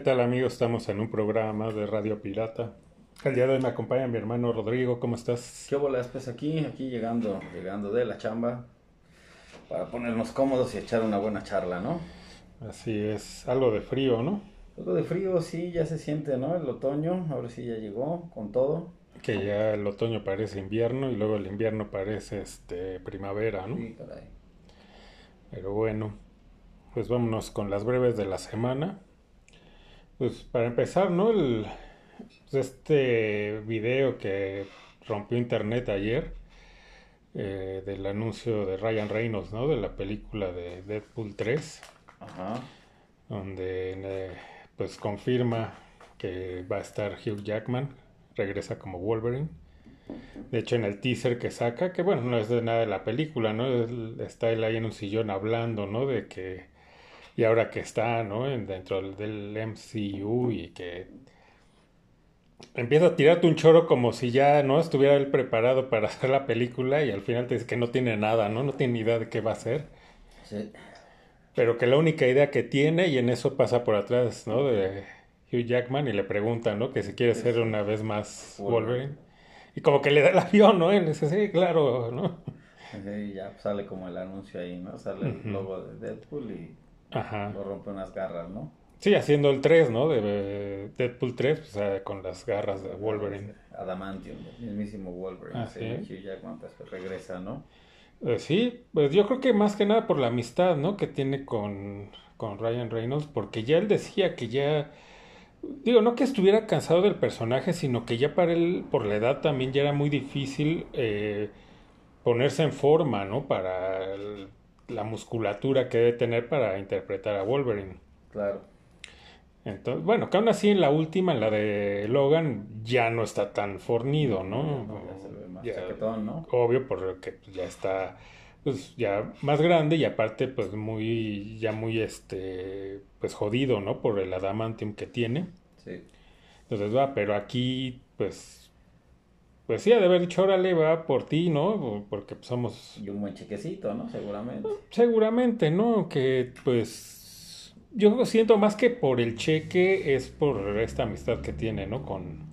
tal amigos? Estamos en un programa de Radio Pirata. El día de hoy me acompaña mi hermano Rodrigo, ¿cómo estás? ¿Qué bolas pues aquí? Aquí llegando, llegando de la chamba para ponernos cómodos y echar una buena charla, ¿no? Así es, algo de frío, ¿no? Algo de frío, sí, ya se siente, ¿no? El otoño, ahora sí ya llegó con todo. Que ya el otoño parece invierno y luego el invierno parece este primavera, ¿no? Sí, caray. Pero bueno, pues vámonos con las breves de la semana. Pues para empezar, ¿no? El, pues, este video que rompió internet ayer eh, del anuncio de Ryan Reynolds, ¿no? De la película de Deadpool 3, Ajá. donde eh, pues confirma que va a estar Hugh Jackman, regresa como Wolverine. De hecho, en el teaser que saca, que bueno, no es de nada de la película, ¿no? Está él ahí en un sillón hablando, ¿no? De que, y ahora que está, ¿no? En- dentro del, MCU y que empieza a tirarte un choro como si ya, ¿no? Estuviera él preparado para hacer la película y al final te dice que no tiene nada, ¿no? No tiene ni idea de qué va a hacer. Sí. Pero que la única idea que tiene, y en eso pasa por atrás, ¿no? De Hugh Jackman y le pregunta, ¿no? Que si quiere ser una vez más Wolverine. Y como que le da el avión, ¿no? Le dice, sí, claro, ¿no? Sí, ya sale como el anuncio ahí, ¿no? Sale el logo de Deadpool y Ajá. lo rompe unas garras, ¿no? Sí, haciendo el 3, ¿no? De Deadpool 3, pues, ah, con las garras de Wolverine. Adamantium, el mismísimo Wolverine. Ah, sí, ¿sí? Hugh Jackman pues, regresa, ¿no? Eh, sí, pues yo creo que más que nada por la amistad, ¿no? Que tiene con, con Ryan Reynolds, porque ya él decía que ya, digo, no que estuviera cansado del personaje, sino que ya para él, por la edad también ya era muy difícil eh, ponerse en forma, ¿no? Para el- la musculatura que debe tener para interpretar a Wolverine. Claro. Entonces, bueno, que aún así en la última, en la de Logan, ya no está tan fornido, ¿no? Ya se ve más Ya- chaquetón, ¿no? obvio porque ya está pues ya más grande y aparte pues muy ya muy este pues jodido no por el adamantium que tiene Sí. entonces va pero aquí pues pues sí ha de haber dicho órale va por ti no porque pues, somos Y un buen chequecito, ¿no? Seguramente. seguramente no que pues yo siento más que por el cheque es por esta amistad que tiene no con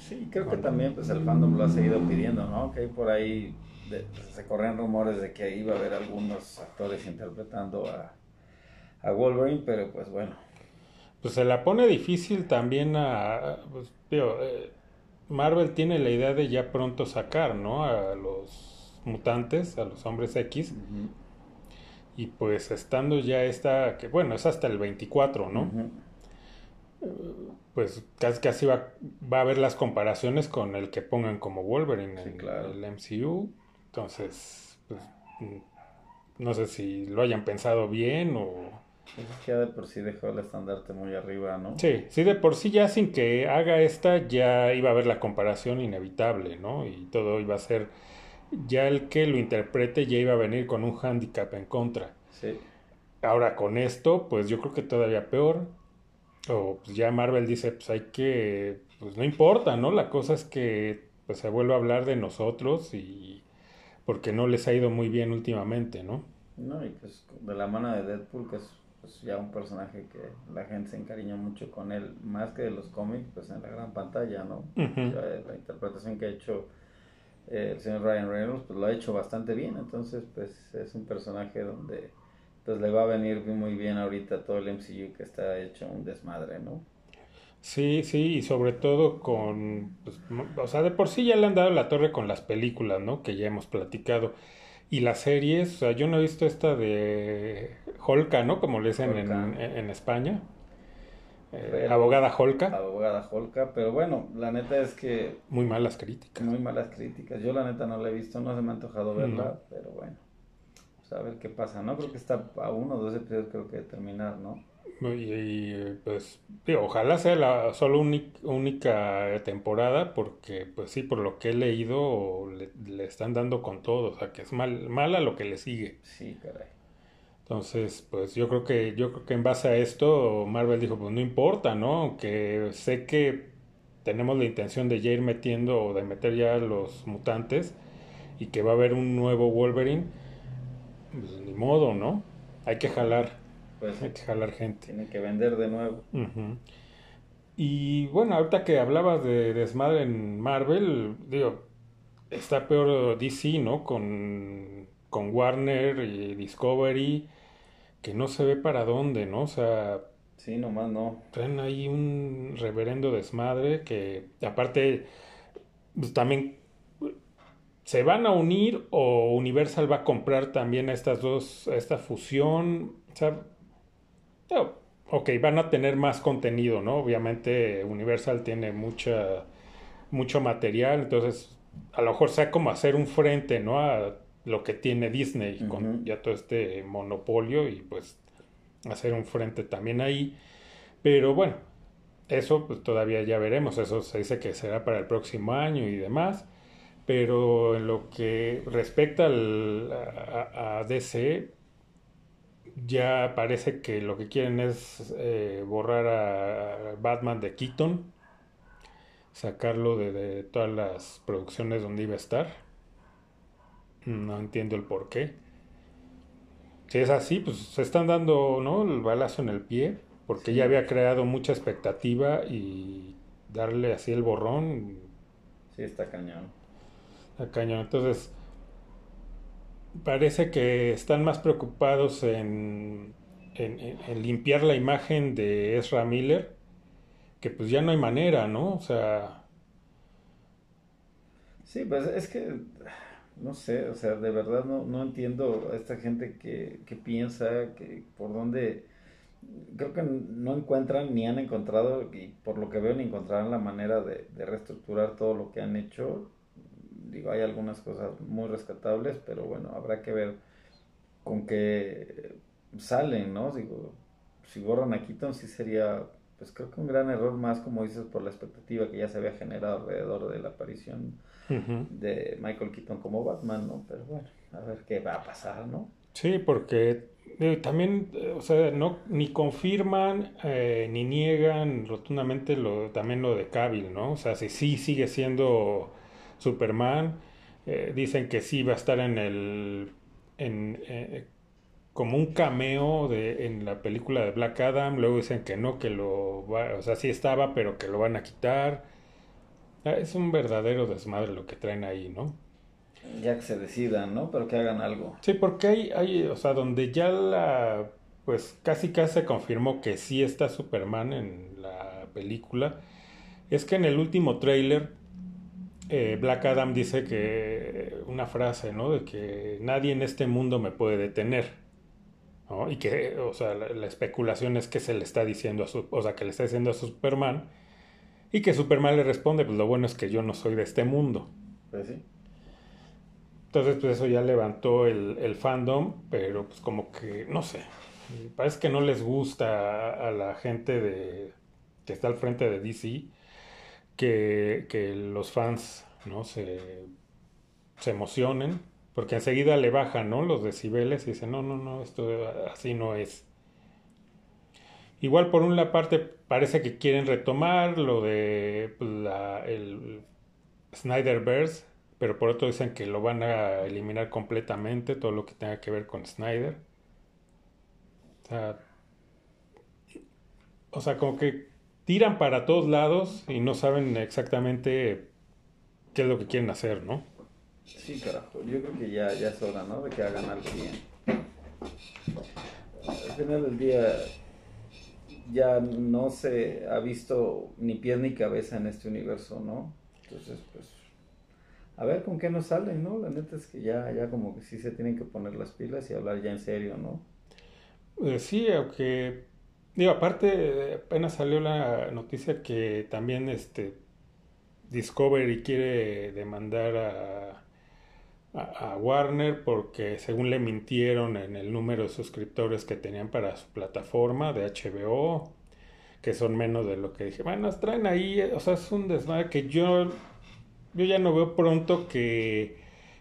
Sí, creo que también pues el fandom lo ha seguido pidiendo, ¿no? Que por ahí de- se corren rumores de que iba a haber algunos actores interpretando a, a Wolverine, pero pues bueno, Pues se la pone difícil también a... Pues, digo, eh, Marvel tiene la idea de ya pronto sacar, ¿no? A los mutantes, a los hombres X. Y pues estando ya esta, que bueno, es hasta el 24, ¿no? Ujú. Pues casi casi va, va a haber las comparaciones con el que pongan como Wolverine Sí, en claro. el MCU. Entonces, pues, mm, no sé si lo hayan pensado bien o... Es que ya de por sí dejó el estandarte muy arriba, ¿no? Sí, sí, de por sí ya sin que haga esta ya iba a haber la comparación inevitable, ¿no? Y todo iba a ser, ya el que lo interprete ya iba a venir con un hándicap en contra. Sí. Ahora con esto, pues yo creo que todavía peor. O pues ya Marvel dice, pues hay que, pues no importa, ¿no? La cosa es que pues se vuelve a hablar de nosotros y porque no les ha ido muy bien últimamente, ¿no? No, y pues de la mano de Deadpool, que es pues, ya un personaje que la gente se encariñó mucho con él, más que de los cómics, pues en la gran pantalla, ¿no? Ya, eh, la interpretación que ha hecho eh, el señor Ryan Reynolds, pues lo ha hecho bastante bien, entonces pues es un personaje donde pues le va a venir muy bien ahorita todo el MCU que está hecho un desmadre, ¿no? Sí, sí, y sobre todo con, pues, o sea, de por sí ya le han dado la torre con las películas, ¿no? Que ya hemos platicado. Y las series, o sea, yo no he visto esta de Holka, ¿no? Como le dicen en, en- en España. Eh, abogada Holka. Abogada Holka, pero bueno, la neta es que Muy malas críticas. muy malas críticas, yo la neta no la he visto, no se me ha antojado verla, pero bueno, pues a ver qué pasa, ¿no? Creo que está a uno o dos episodios creo que de terminar, ¿no? Y, y, pues, digo, ojalá sea la solo única temporada, porque, pues sí, por lo que he leído, le, le están dando con todo, o sea, que es mal, mala lo que le sigue. Sí, caray. Entonces, pues yo creo que yo creo que en base a esto Marvel dijo, pues no importa, ¿no? Aunque sé que tenemos la intención de ya ir metiendo o de meter ya los mutantes y que va a haber un nuevo Wolverine, pues ni modo, ¿no? Hay que jalar. Pues Hay que jalar gente. tiene que vender de nuevo. Y bueno, ahorita que hablabas de desmadre en Marvel, digo, está peor DC, ¿no? Con, con Warner y Discovery, que no se ve para dónde, ¿no? O sea, Sí, nomás no. traen ahí un reverendo desmadre que aparte pues, también se van a unir o Universal va a comprar también a estas dos, a esta fusión. O sea, no, ok, van a tener más contenido, ¿no? Obviamente Universal tiene mucha, mucho material, entonces a lo mejor sea como hacer un frente, ¿no? A lo que tiene Disney con ya todo este monopolio y pues hacer un frente también ahí. Pero bueno, eso pues todavía ya veremos, eso se dice que será para el próximo año y demás. Pero en lo que respecta al, a, a DC, ya parece que lo que quieren es eh, borrar a Batman de Keaton, sacarlo de, de todas las producciones donde iba a estar. No entiendo el por qué. Si es así, pues se están dando, ¿no? El balazo en el pie, porque ya había creado mucha expectativa y darle así el borrón Sí, está cañón. a cañón. Entonces, parece que están más preocupados en, en, en- en limpiar la imagen de Ezra Miller, que pues ya no hay manera, ¿no? O sea, Sí, pues es que, no sé, o sea, de verdad no, no entiendo a esta gente que, que piensa que por dónde, creo que no encuentran ni han encontrado, y por lo que veo ni encontrarán la manera de, de reestructurar todo lo que han hecho. Digo, hay algunas cosas muy rescatables, pero bueno, habrá que ver con qué salen, ¿no? Digo, si borran a Keaton sí sería, pues creo que un gran error más, como dices, por la expectativa que ya se había generado alrededor de la aparición de Michael Keaton como Batman, ¿no? Pero bueno, a ver qué va a pasar, ¿no? Sí, porque eh, también, eh, o sea, no ni confirman eh, ni niegan rotundamente lo, también lo de Cavill, ¿no? O sea, si sí sigue siendo Superman, dicen que sí va a estar en el, en, eh, como un cameo de, en la película de Black Adam, luego dicen que no, que lo va, o sea, sí estaba, pero que lo van a quitar. Ah, Es un verdadero desmadre lo que traen ahí, ¿no? Ya que se decidan, ¿no? Pero que hagan algo. Sí, porque hay, hay, o sea, donde ya la, pues casi casi se confirmó que sí está Superman en la película, es que en el último tráiler eh, Black Adam dice que una frase, ¿no? De que nadie en este mundo me puede detener, ¿no? Y que, o sea, la, la especulación es que se le está diciendo a su, o sea, que le está diciendo a Superman y que Superman le responde, pues lo bueno es que yo no soy de este mundo. Pues sí. Entonces, pues eso ya levantó el, el fandom, pero pues como que, no sé, parece que no les gusta a, a la gente de, que está al frente de DC que, que los fans, ¿no? Se, se emocionen, porque enseguida le bajan, ¿no? Los decibeles y dicen, no, no, no, esto así no es. Igual por una parte parece que quieren retomar lo de pues, la, el Snyderverse, pero por otro dicen que lo van a eliminar completamente, todo lo que tenga que ver con Snyder. O sea, o sea, como que tiran para todos lados y no saben exactamente qué es lo que quieren hacer, ¿no? Sí, carajo. Yo creo que ya, ya es hora, ¿no? De que hagan algo bien. Al final del día ya no se ha visto ni pies ni cabeza en este universo, ¿no? Entonces, pues, a ver con qué nos salen, ¿no? La neta es que ya, ya como que sí se tienen que poner las pilas y hablar ya en serio, ¿no? Eh, sí, aunque, digo, aparte, apenas salió la noticia que también este Discovery quiere demandar a, a, a Warner porque según le mintieron en el número de suscriptores que tenían para su plataforma de HBO, que son menos de lo que dije. Bueno, traen ahí, o sea, es un desmadre que yo, yo ya no veo pronto que,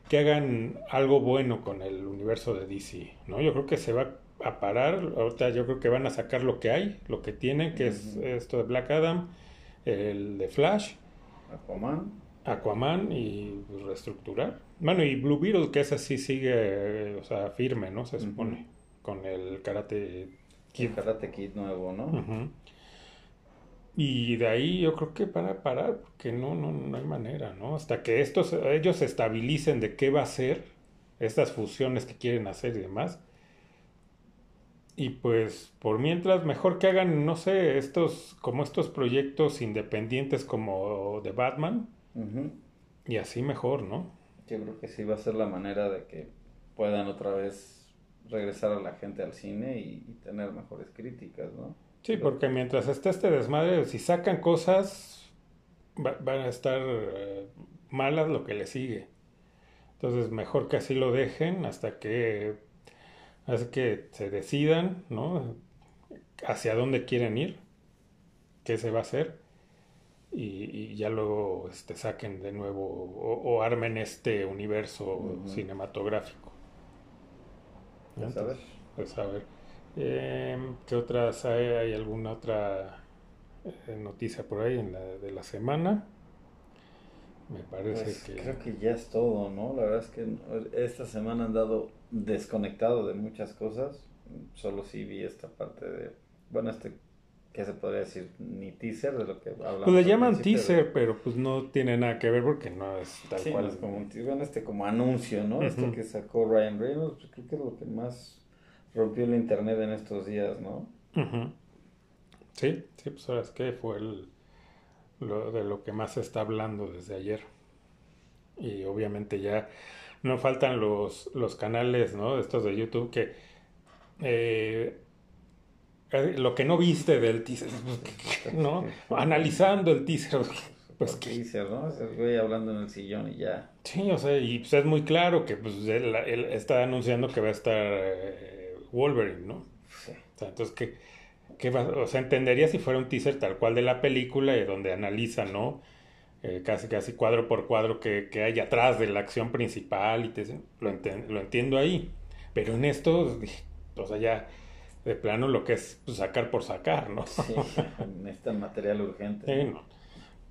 que hagan algo bueno con el universo de DC, ¿no? Yo creo que se va a parar, ahorita yo creo que van a sacar lo que hay, lo que tienen, que es esto de Black Adam, el de Flash, Aquaman. Aquaman y reestructurar. Bueno, y Blue Beetle, que esa sí sigue, eh, o sea, firme, ¿no? Se supone, con el karate El Karate Kid nuevo, ¿no? Y de ahí yo creo que van a parar, porque no, no, no hay manera, ¿no? Hasta que estos, ellos se estabilicen de qué va a ser, estas fusiones que quieren hacer y demás. Y pues, por mientras, mejor que hagan, no sé, estos, como estos proyectos independientes como de Batman, y así mejor, ¿no? Yo creo que sí va a ser la manera de que puedan otra vez regresar a la gente al cine y, y tener mejores críticas, ¿no? Sí, porque mientras esté este desmadre, si sacan cosas, va- van a estar eh, malas lo que le sigue. Entonces, mejor que así lo dejen hasta que, hasta que se decidan, ¿no? Hacia dónde quieren ir, qué se va a hacer, y, y ya luego este, saquen de nuevo o, o armen este universo cinematográfico. Pues a ver. Pues a ver. Eh, ¿qué otras hay? ¿Hay alguna otra eh, noticia por ahí en la de la semana? Me parece Pues que... creo que ya es todo, ¿no? La verdad es que esta semana han dado desconectado de muchas cosas. Solo sí vi esta parte de, bueno, este, ¿qué se podría decir? Ni teaser de lo que hablamos. Pues le llaman de- teaser, pero pues no tiene nada que ver porque no es tal Sí, cual. no es como un teaser, bueno, este como anuncio, ¿no? Esto Ujú. que sacó Ryan Reynolds, pues creo que es lo que más rompió el internet en estos días, ¿no? Sí, sí, pues ahora es que fue el, lo, de lo que más se está hablando desde ayer. Y obviamente ya no faltan los, los canales, ¿no? Estos de YouTube que eh, lo que no viste del teaser, ¿no? Analizando el teaser, pues ¿Qué que teaser, no? Ese güey hablando en el sillón y ya. sí, o sea, y pues es muy claro que pues él, él está anunciando que va a estar eh, Wolverine, ¿no? Sí. O sea, entonces, ¿qué, qué va- o sea, entendería si fuera un teaser tal cual de la película y donde analiza, ¿no? Eh, casi, casi cuadro por cuadro que, que hay atrás de la acción principal y te, lo, enten- lo entiendo ahí. Pero en esto, o sea, ya de plano lo que es pues, sacar por sacar, ¿no? Sí, necesitan material urgente. Sí, ¿no?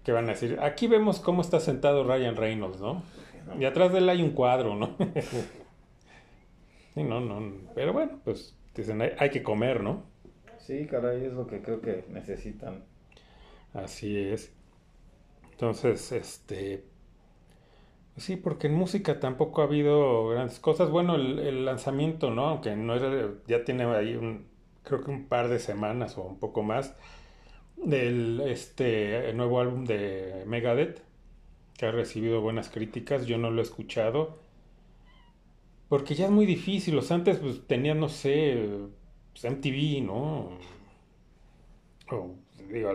¿Qué van a decir? Aquí vemos cómo está sentado Ryan Reynolds, ¿no? ¿no? Y atrás de él hay un cuadro, ¿no? Sí, no, no, pero bueno, pues dicen, hay, hay que comer, ¿no? Sí, caray, es lo que creo que necesitan. Así es. Entonces, este... Sí, porque en música tampoco ha habido grandes cosas. Bueno, el, el lanzamiento, ¿no? Aunque no era, ya tiene ahí un, creo que un par de semanas o un poco más, del este nuevo álbum de Megadeth, que ha recibido buenas críticas. Yo no lo he escuchado. Porque ya es muy difícil. Sea, antes pues tenían, no sé, pues, MTV, ¿no? O, digo,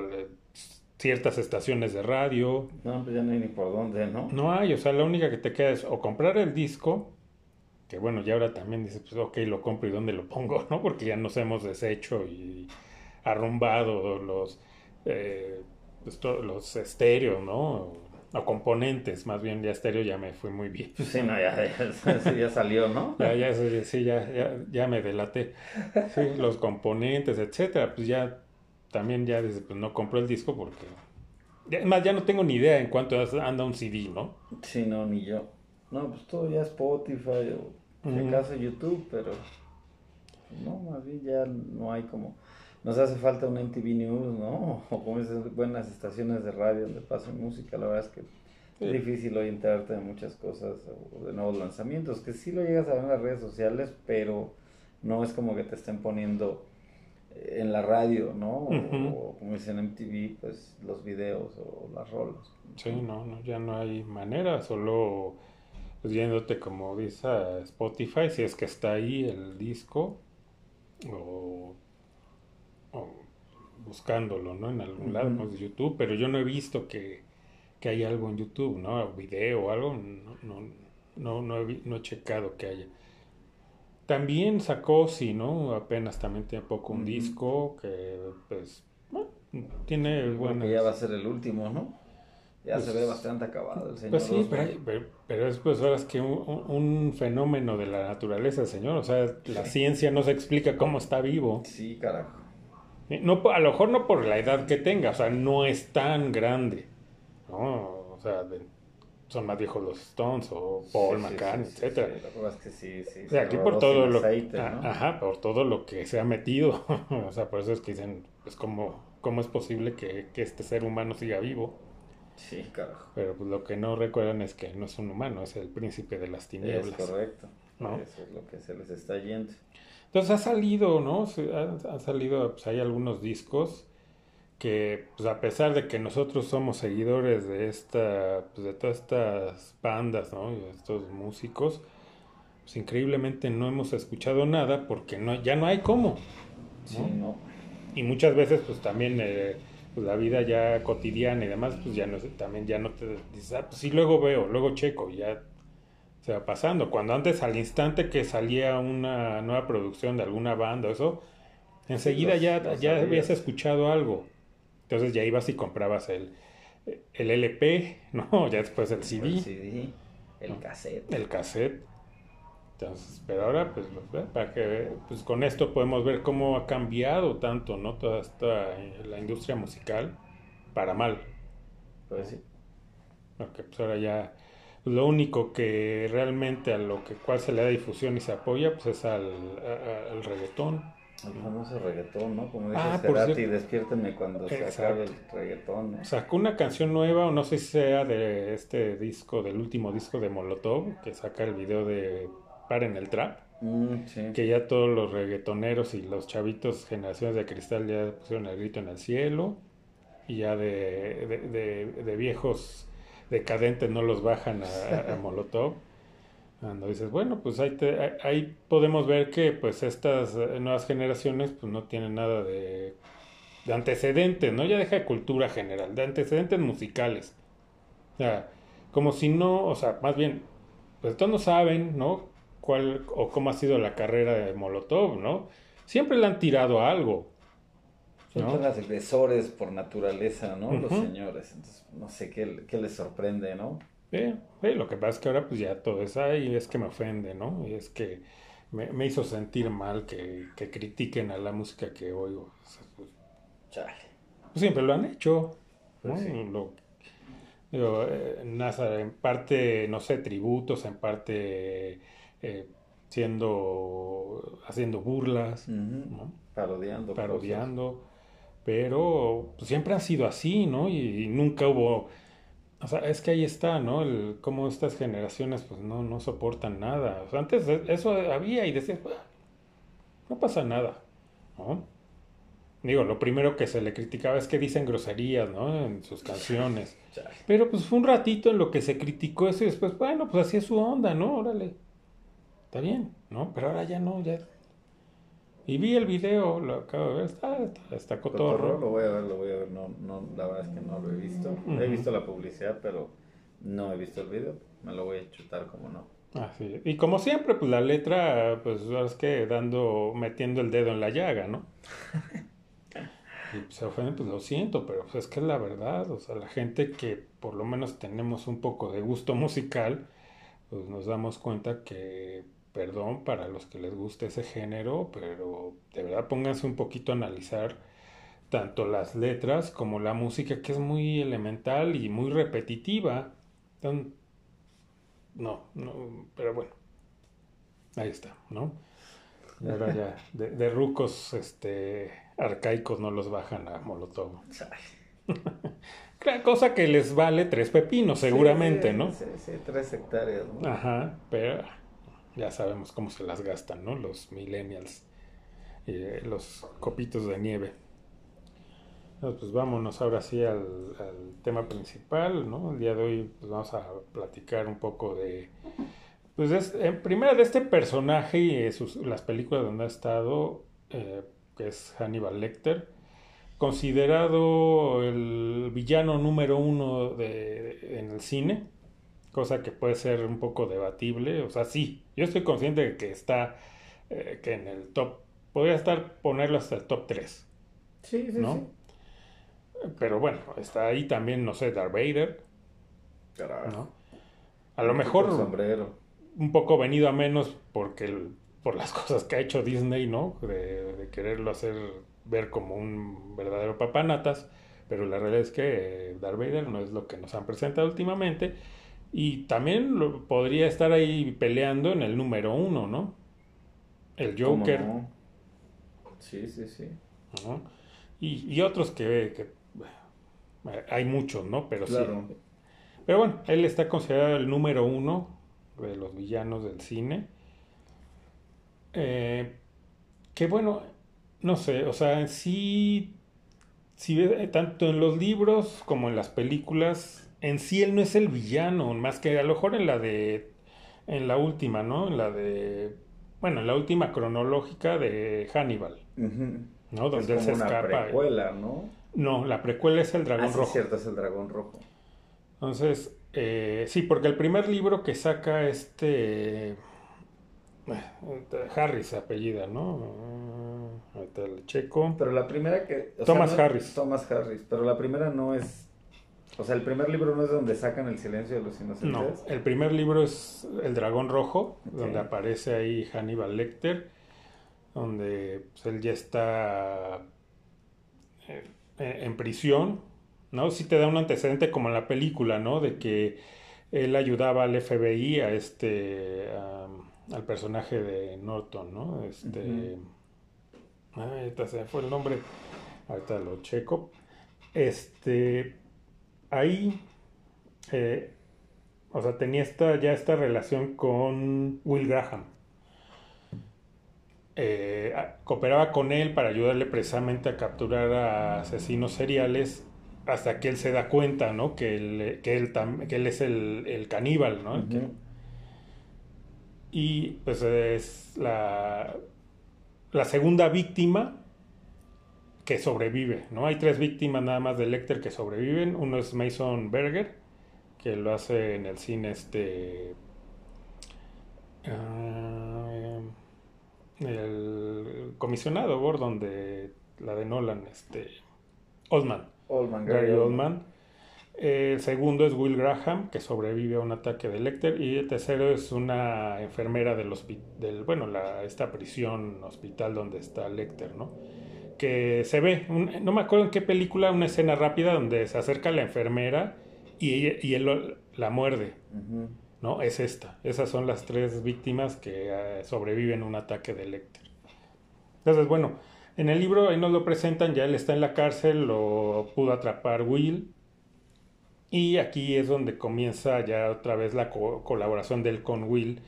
ciertas estaciones de radio. No, pues ya no hay ni por dónde, ¿no? No hay, o sea, la única que te queda es o comprar el disco, que bueno, ya ahora también dices, pues ok, lo compro y dónde lo pongo, ¿no? Porque ya nos hemos deshecho y arrumbado los, eh, pues, los estéreos, ¿no? O componentes, más bien ya estéreo ya me fui muy bien. Pues sí, no, ya, ya, sí, ya salió, ¿no? Ya, ya, sí, sí, ya, ya, ya me delaté. Sí, los componentes, etcétera, pues ya también ya dices, pues no compro el disco porque... ya- Es más, ya no tengo ni idea en cuánto anda un CD, ¿no? Sí, no, ni yo. No, pues todo ya Spotify o si acaso YouTube, pero no, más bien ya no hay como... Nos hace falta un MTV News, ¿no? O como esas buenas estaciones de radio donde pasan música. La verdad es que Sí. es difícil hoy enterarte de muchas cosas o de nuevos lanzamientos, que sí lo llegas a ver en las redes sociales, pero no es como que te estén poniendo en la radio, ¿no? O- como dicen en MTV, pues los videos o las rolas. Sí, no, no, ya no hay manera, solo pues, yéndote como dice a Spotify, si es que está ahí el disco, o, o buscándolo, ¿no? En algún lado, Ujú. no de YouTube, pero yo no he visto que, que hay algo en YouTube, ¿no? Video o algo, no, no, no, no he, no he checado que haya. También sacó, sí, ¿no? Apenas también tiene poco un disco que, pues, bueno, tiene que ya va a ser el último, ¿no? Ya Pues- se ve bastante acabado el señor. Pues sí, pero, pero, pero es pues ahora es que un, un fenómeno de la naturaleza, señor. O sea, la ciencia no se explica cómo está vivo. Sí, carajo. Eh, No, a lo mejor no por la edad que tenga, o sea, no es tan grande. ¿no? O sea, de- son más viejos los Stones o Paul Sí, McCartney, sí, sí, etcétera. es que sí, sí. O sea, se aquí por todo lo aceite, a- ¿no? ajá, por todo lo que se ha metido. o sea, por eso es que dicen, pues cómo, cómo es posible que, que este ser humano siga vivo. Sí, carajo. Pero pues lo que no recuerdan es que no es un humano, es el príncipe de las Es tinieblas. correcto. ¿no? Eso es lo que se les está yendo. Entonces ha salido, ¿no? Ha, ha salido, pues hay algunos discos que, pues a pesar de que nosotros somos seguidores de esta, pues de todas estas bandas, ¿no? Y de estos músicos, pues increíblemente no hemos escuchado nada porque no, ya no hay cómo. Sí, ¿no? no. Y muchas veces, pues también eh, pues, la vida ya cotidiana y demás, pues ya no, también ya no te dices, ah, pues sí, luego veo, luego checo, y ya se va pasando. Cuando antes, al instante que salía una nueva producción de alguna banda o eso, enseguida los- ya, los ya habías escuchado algo. Entonces ya ibas y comprabas el, el LP, ¿no? Ya después el CD, El CD, el cassette. el cassette. Entonces, pero ahora, pues, para que, pues con esto podemos ver cómo ha cambiado tanto, ¿no? Toda esta, eh, la industria musical, para mal. Pues sí. Porque pues ahora ya, pues, lo único que realmente a lo que cual se le da difusión y se apoya, pues es al, a- al reggaetón. El famoso reggaetón, ¿no? Como dice Ah, por Cerati, cierto. despiértenme cuando se acabe el reggaetón, ¿no? Sacó una canción nueva, o no sé si sea de este disco, del último disco de Molotov, que saca el video de Paren el Trap. Mm, sí. que ya todos los reggaetoneros y los chavitos generaciones de cristal ya pusieron el grito en el cielo y ya de, de, de- de viejos decadentes no los bajan a, a Molotov. Cuando dices, bueno, pues ahí, te- ahí- podemos ver que pues estas eh, nuevas generaciones pues no tienen nada de, de antecedentes, ¿no? Ya deja de cultura general, de antecedentes musicales. O sea, como si no, o sea, más bien, pues estos no saben, ¿no? Cuál o cómo ha sido la carrera de Molotov, ¿no? Siempre le han tirado a algo. Son ¿no? transgresores por naturaleza, ¿no? Los señores. Entonces, no sé qué, qué les sorprende, ¿no? Sí, lo que pasa es que ahora pues ya todo es ahí, es que me ofende, ¿no? Y es que me, me hizo sentir mal que, que critiquen a la música que oigo. O sea, pues, Chale. pues, siempre lo han hecho, ¿no? Pues sí. Lo- digo, eh, NASA, en parte, no sé, tributos, en parte eh, siendo, haciendo burlas. ¿no? Parodiando. cosas. parodiando, pero pues, siempre han sido así, ¿no? Y, y nunca hubo, o sea, es que ahí está, ¿no? El, cómo estas generaciones pues no, no soportan nada. O sea, antes eso había y decías, "Bah, no pasa nada, ¿no? Digo, lo primero que se le criticaba es que dicen groserías, ¿no? En sus canciones. Pero pues fue un ratito en lo que se criticó eso y después, bueno, pues así es su onda, ¿no? Órale. Está bien, ¿no? Pero ahora ya no, ya. Y vi el video, lo acabo de ver, está, está, está Cotorro, cotorro. lo voy a ver, lo voy a ver. No, no, la verdad es que no lo he visto. He visto la publicidad, pero no he visto el video. Me lo voy a chutar como no. Así. Y como siempre, pues la letra, pues es que dando, metiendo el dedo en la llaga, ¿no? Y pues, pues lo siento, pero pues es que es la verdad. O sea, la gente que por lo menos tenemos un poco de gusto musical, pues nos damos cuenta que, perdón para los que les guste ese género, pero de verdad pónganse un poquito a analizar tanto las letras como la música, que es muy elemental y muy repetitiva. Entonces, no, no, pero bueno, ahí está, ¿no? Ahora ya, de, de rucos este, arcaicos no los bajan a Molotov. Cosa que les vale tres pepinos, seguramente, Sí, ¿no? Sí, sí, tres hectáreas, ¿no? Ajá, pero ya sabemos cómo se las gastan, ¿no? Los millennials, eh, los copitos de nieve. Entonces, pues vámonos ahora sí al, tema principal, ¿no? El día de hoy pues, vamos a platicar un poco de, pues es, en primera de este personaje y eh, las películas donde ha estado, eh, que es Hannibal Lecter, considerado el villano número uno de- en el cine, cosa que puede ser un poco debatible, o sea, sí, yo estoy consciente de que está, eh, que en el top, podría estar, ponerlo hasta el top 3, Sí, sí, ¿no? sí. Pero bueno, está ahí también, no sé, Darth Vader, Carajo. ¿no? A lo mejor sombrero. un poco venido a menos porque el- por las cosas que ha hecho Disney, ¿no? De, de quererlo hacer ver como un verdadero papanatas, pero la realidad es que eh, Darth Vader no es lo que nos han presentado últimamente Y también lo, podría estar ahí peleando en el número uno, ¿no? El Joker. Sí, sí, sí. ¿no? Y, y otros que, que, hay muchos, ¿no? Pero Claro. sí. Pero bueno, él está considerado el número uno de los villanos del cine. Eh, que bueno, no sé, o sea, sí, ves, tanto en los libros como en las películas, en sí él no es el villano, más que a lo mejor en la de, en la última, ¿no? En la de, bueno, en la última cronológica de Hannibal. ¿no? Donde es él como se una escapa. precuela, ¿no? No, la precuela es el dragón ah, sí, rojo. cierto, es el dragón rojo. Entonces, eh, sí, porque el primer libro que saca este eh, Harris apellida, ¿no? Ah, Ahorita el checo. Pero la primera que... Thomas no- Harris. Thomas Harris, pero la primera no es... O sea, el primer libro no es donde sacan el silencio de los No, inocentes. el primer libro es El dragón rojo, donde aparece ahí Hannibal Lecter, donde pues, él ya está eh, eh, en prisión, ¿no? Sí te da un antecedente como en la película, ¿no? De que él ayudaba al FBI a este, al personaje de Norton, ¿no? Este, ay, ahorita se me fue el nombre, ahorita lo checo. Este, ahí, eh, o sea, tenía esta, ya esta relación con Will Graham. Eh, cooperaba con él para ayudarle precisamente a capturar a asesinos seriales hasta que él se da cuenta, ¿no? Que él, que él, tam- que él es el, el caníbal, ¿no? Que- y pues es la, la segunda víctima que sobrevive, ¿no? Hay tres víctimas nada más de Lecter que sobreviven. Uno es Mason Berger, que lo hace en el cine este... ah, el comisionado Gordon de la de Nolan, este... Oldman. Oldman, Gary Oldman. El segundo es Will Graham, que sobrevive a un ataque de Lecter. Y el tercero es una enfermera del, hospi- del bueno, la, esta prisión, hospital donde está Lecter, ¿no? Que se ve, un- no me acuerdo en qué película, una escena rápida donde se acerca la enfermera y, ella- y él lo- la muerde. ¿no? Es esta. Esas son las tres víctimas que eh, sobreviven a un ataque de Lecter. Entonces, bueno, en el libro ahí nos lo presentan, ya él está en la cárcel, lo pudo atrapar Will. Y aquí es donde comienza ya otra vez la co- colaboración de él con Will,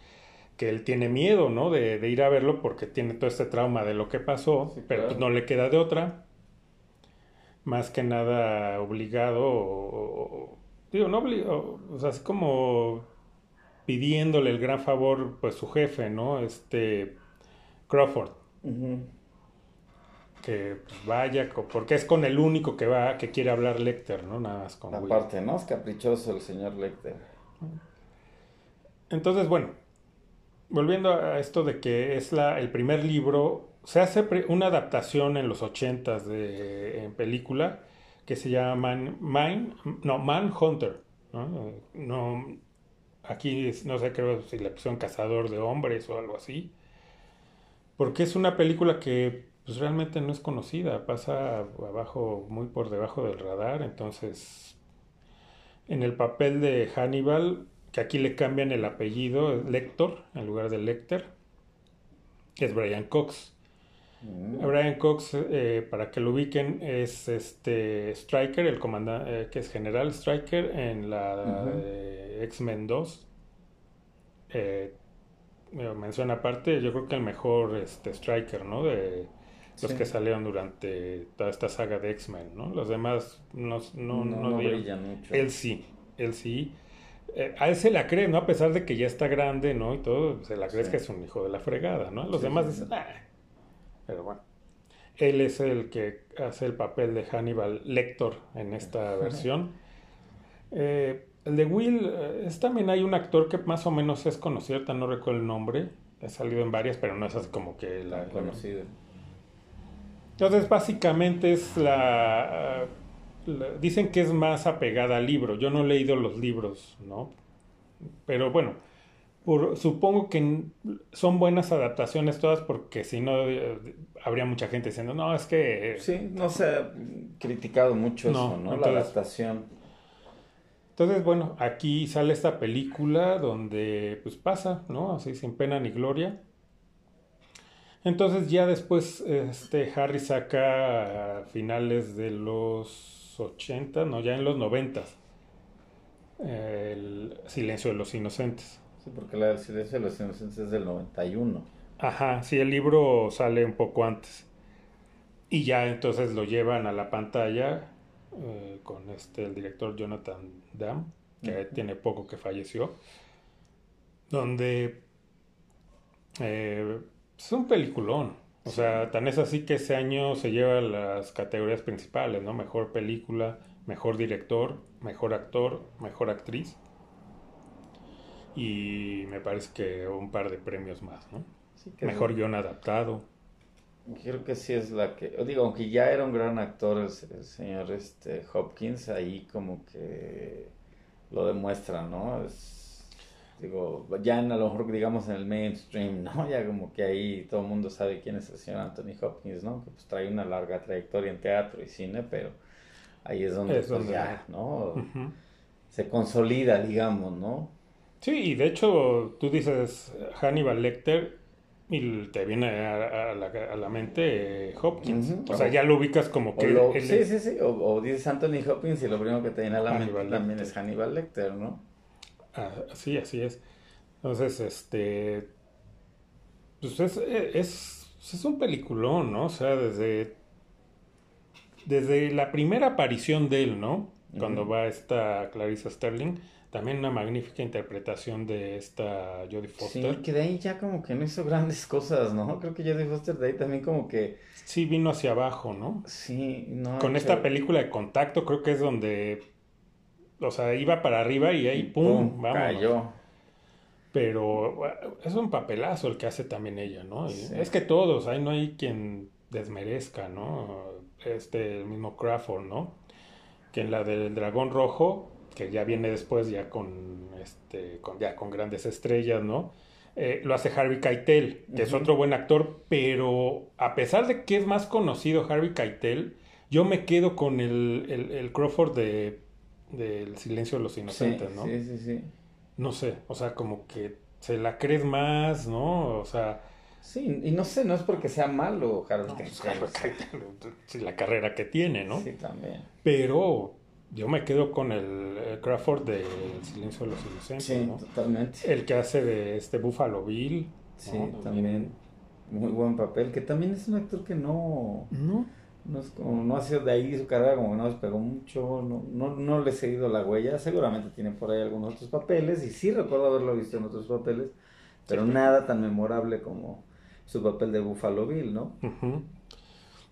que él tiene miedo, ¿no? De, de ir a verlo porque tiene todo este trauma de lo que pasó, Sí, pero claro. pues no le queda de otra. Más que nada obligado, o, o- digo, no obligado, o sea, así como pidiéndole el gran favor, pues su jefe, ¿no? Este Crawford que pues, vaya, porque es con el único que va, que quiere hablar Lecter, ¿no? Nada más con Will. Aparte, ¿no? Es caprichoso el señor Lecter. Entonces, bueno, volviendo a esto de que es la, el primer libro, se hace una adaptación en los ochentas de en película que se llama Man, Mine- no, ¿no? No, aquí no sé, creo si le pusieron Cazador de Hombres o algo así, porque es una película que pues, realmente no es conocida, pasa abajo, muy por debajo del radar, entonces en el papel de Hannibal, que aquí le cambian el apellido, Lector, en lugar de Lecter, que es Brian Cox. Ujú. Brian Cox, eh, para que lo ubiquen, es este Striker, el comandante, que es General Striker en la X-Men 2. Eh, me menciona aparte, yo creo que el mejor este, Striker, ¿no? De los Sí. que salieron durante toda esta saga de X-Men, ¿no? Los demás no, no, No, no no dieron- brillan mucho. él sí, él sí. Eh, a él se la cree, ¿no? A pesar de que ya está grande, ¿no? Y todo, se la cree Sí. que es un hijo de la fregada, ¿no? Los Sí, demás dicen. "Ah". Pero bueno. Él es el que hace el papel de Hannibal Lector en esta versión. Eh, el de Will, eh, es también hay un actor que más o menos es conocido, no recuerdo el nombre. Ha salido en varias, pero no es así como que la Tan conocido. entonces, básicamente es la, la- Dicen que es más apegada al libro. Yo no he leído los libros, ¿no? Pero bueno, por- supongo que son buenas adaptaciones todas porque si no, eh, habría mucha gente diciendo, no, es que... Sí, no se ha criticado mucho No, eso, ¿no? entonces- La adaptación. Entonces, bueno, aquí sale esta película donde pues pasa, ¿no? Así sin pena ni gloria. Entonces ya después este Harry saca a finales de los 80, no, ya en los 90 el Silencio de los Inocentes. Sí, porque la del Silencio de los Inocentes es del 91. Ajá, sí, el libro sale un poco antes. Y ya entonces lo llevan a la pantalla eh, con este, el director Jonathan Dam, que tiene poco que falleció, donde eh, es un peliculón. O sea, tan es así que ese año se lleva las categorías principales, ¿no? Mejor película, mejor director, mejor actor, mejor actriz. Y me parece que un par de premios más, ¿no? mejor guion adaptado. Creo que sí es la que, digo, aunque ya era un gran actor el, señor este, Hopkins, ahí como que lo demuestra, ¿no? Es, digo, ya en, a lo mejor digamos en el mainstream, ¿no? Ya como que ahí todo el mundo sabe quién es el señor Anthony Hopkins, ¿no? Que pues trae una larga trayectoria en teatro y cine, pero ahí es donde, pues, ya, ¿no? Se consolida, digamos, ¿no? Sí, y de hecho tú dices Hannibal Lecter y te viene a, la, mente eh, Hopkins. o sea, ya lo ubicas como que... sí, sí, sí. O, dices Anthony Hopkins y lo primero que te viene a la mente también es Hannibal Lecter, ¿no? Ah, sí, así es. Entonces, este... Pues es, es, es un peliculón, ¿no? O sea, desde... Desde la primera aparición de él, ¿no? Cuando va esta Clarissa Sterling también una magnífica interpretación de esta Jodie Foster. Sí, que de ahí ya como que no hizo grandes cosas, ¿no? Creo que Jodie Foster de ahí también como que... Sí, vino hacia abajo, ¿no? Sí, no. Con esta película de contacto creo que es donde... O sea, iba para arriba y ahí, ¡pum! vamos. Cayó. Pero es un papelazo el que hace también ella, ¿no? Es que todos, ahí no hay quien desmerezca, ¿no? Este, el mismo Crawford, ¿no? Que en la del dragón rojo que ya viene después ya con, este, con, ya con grandes estrellas, ¿no? Eh, lo hace Harvey Keitel, que es otro buen actor, pero a pesar de que es más conocido Harvey Keitel, yo me quedo con el, el, Crawford de del Silencio de los Inocentes, ¿no? Sí, sí, sí. No sé, o sea, como que se la crees más, ¿no? O sea... Sí, y no sé, no es porque sea malo Harvey Keitel. Sí, la carrera que tiene, ¿no? Sí, también. Pero yo me quedo con el, Crawford de Silencio de los Inocentes. Sí, totalmente. El que hace de este Buffalo Bill. Sí, también. Muy buen papel. Que también es un actor que no. No. No, es como, no ha sido de ahí su carrera, como que no despegó mucho, no, no, no le he seguido la huella. Seguramente tiene por ahí algunos otros papeles, y sí recuerdo haberlo visto en otros papeles, pero nada tan memorable como su papel de Buffalo Bill, ¿no?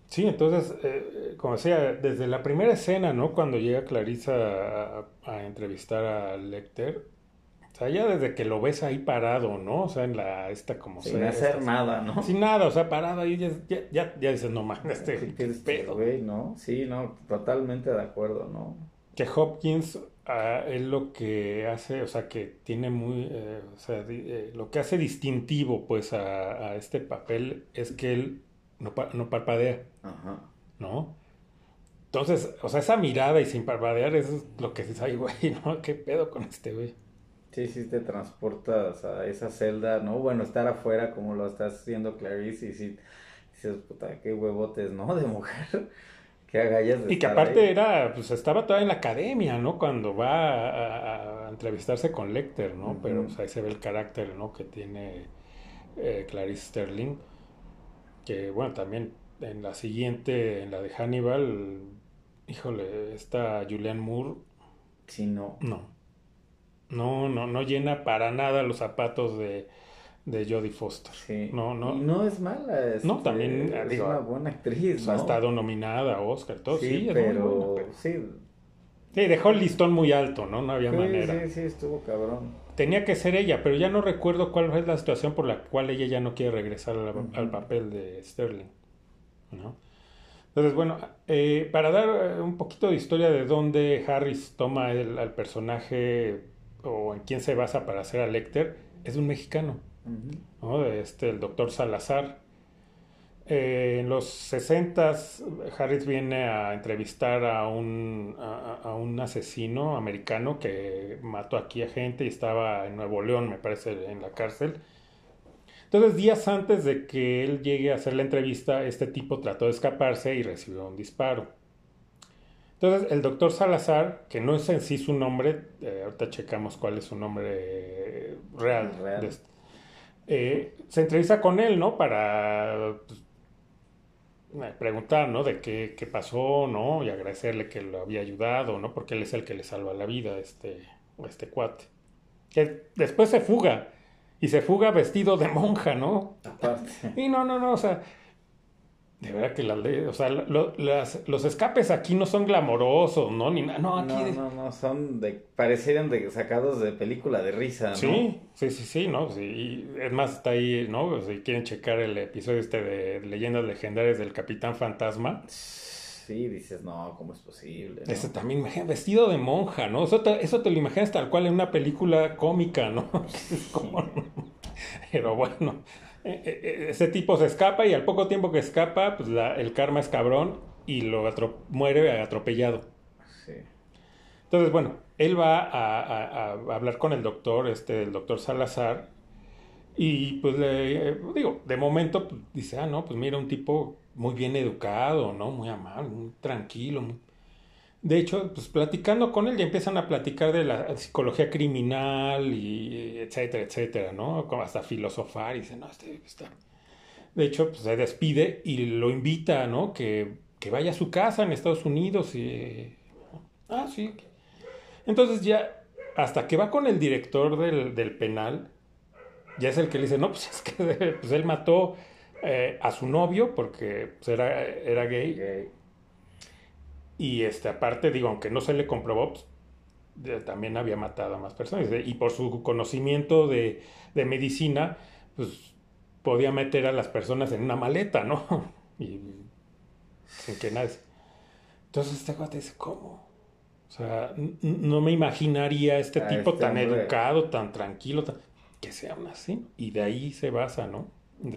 Sí, entonces, eh, como decía, desde la primera escena, ¿no? Cuando llega Clarisa a, entrevistar a Lecter, o sea, ya desde que lo ves ahí parado, ¿no? O sea, en la, esta como... Sin hacer nada, ¿no? Sin nada, o sea, parado ahí, ya, ya, ya, dices, no mames, este, ¿Qué pedo. Güey, ¿no? Sí, no, totalmente de acuerdo, ¿no? Que Hopkins, ah, es lo que hace, o sea, que tiene muy, eh, o sea, eh, lo que hace distintivo, pues, a, a este papel es que él no, no parpadea. Ajá. ¿No? Entonces, o sea, esa mirada y sin parpadear es lo que dices, ay, güey, ¿no? ¿Qué pedo con este güey? Sí, sí, te transportas a esa celda, ¿no? Bueno, estar afuera como lo estás haciendo Clarice y sí, dices, puta, qué huevotes, ¿no? De mujer. que agallas de Y que aparte era, pues estaba todavía en la academia, ¿no? Cuando va a, entrevistarse con Lecter, ¿no? Pero pues, ahí se ve el carácter, ¿no? Que tiene eh, Clarice Sterling que bueno, también en la siguiente, en la de Hannibal, híjole, está Julianne Moore. Sí, no. No. No, no, no llena para nada los zapatos de, de Jodie Foster. Sí. No, no. Y no es mala. Es, no, también es una buena actriz. Ha estado nominada a Oscar, todo. Sí, sí pero, sí. Sí, dejó el listón muy alto, ¿no? No había manera. Sí, sí, estuvo cabrón tenía que ser ella, pero ya no recuerdo cuál es la situación por la cual ella ya no quiere regresar al, papel de Sterling. ¿no? Entonces, bueno, eh, para dar eh, un poquito de historia de dónde Harris toma el, al personaje o en quién se basa para hacer a Lecter, es un mexicano, ¿no? este, el doctor Salazar. Eh, en los 60 Harris viene a entrevistar a un, a, un asesino americano que mató aquí a gente y estaba en Nuevo León, me parece, en la cárcel. Entonces, días antes de que él llegue a hacer la entrevista, este tipo trató de escaparse y recibió un disparo. Entonces, el doctor Salazar, que no es en sí su nombre, eh, ahorita checamos cuál es su nombre real, eh, se entrevista con él, ¿no? Para pues, eh, preguntar, ¿no? De qué, qué, pasó, ¿no? Y agradecerle que lo había ayudado, ¿no? Porque él es el que le salva la vida a este, este cuate. Que después se fuga. Y se fuga vestido de monja, ¿no? Aparte. Y no, no, no, o sea, de verdad que la ley, o sea, los escapes aquí no son glamorosos, ¿no? Ni no, aquí no, no, no, son de, parecieran de, sacados de película de risa, ¿no? Sí, sí, sí, sí, ¿no? Sí, es más, está ahí, ¿no? Si quieren checar el episodio este de Leyendas Legendarias del Capitán Fantasma. Sí, dices, no, ¿cómo es posible? Ese también, vestido de monja, ¿no? Eso te, eso te lo imaginas tal cual en una película cómica, ¿no? Pero bueno, ese tipo se escapa y al poco tiempo que escapa, pues el karma es cabrón y lo muere atropellado. Sí. Entonces, bueno, él va a, hablar con el doctor, este, el doctor Salazar, y pues le digo, de momento pues, dice, ah, no, pues mira, un tipo muy bien educado, ¿no? Muy amable, muy tranquilo, muy de hecho, pues platicando con él ya empiezan a platicar de la psicología criminal y etcétera, etcétera, ¿no? Como hasta filosofar y dice, no, este está... De hecho, pues se despide y lo invita, ¿no? Que, que vaya a su casa en Estados Unidos y... Ah, sí. Entonces ya, hasta que va con el director del, penal, ya es el que le dice, no, pues es que pues él mató eh, a su novio porque pues, era, era gay. Y este, aparte, digo, aunque no se le comprobó, pues, también había matado a más personas. Y por su conocimiento de, de, medicina, pues podía meter a las personas en una maleta, ¿no? y sin que nadie. Entonces este guate dice, ¿cómo? O sea, no me imaginaría este tipo este tan educado, tan tranquilo, que sea aún así. Y de ahí se basa, ¿no?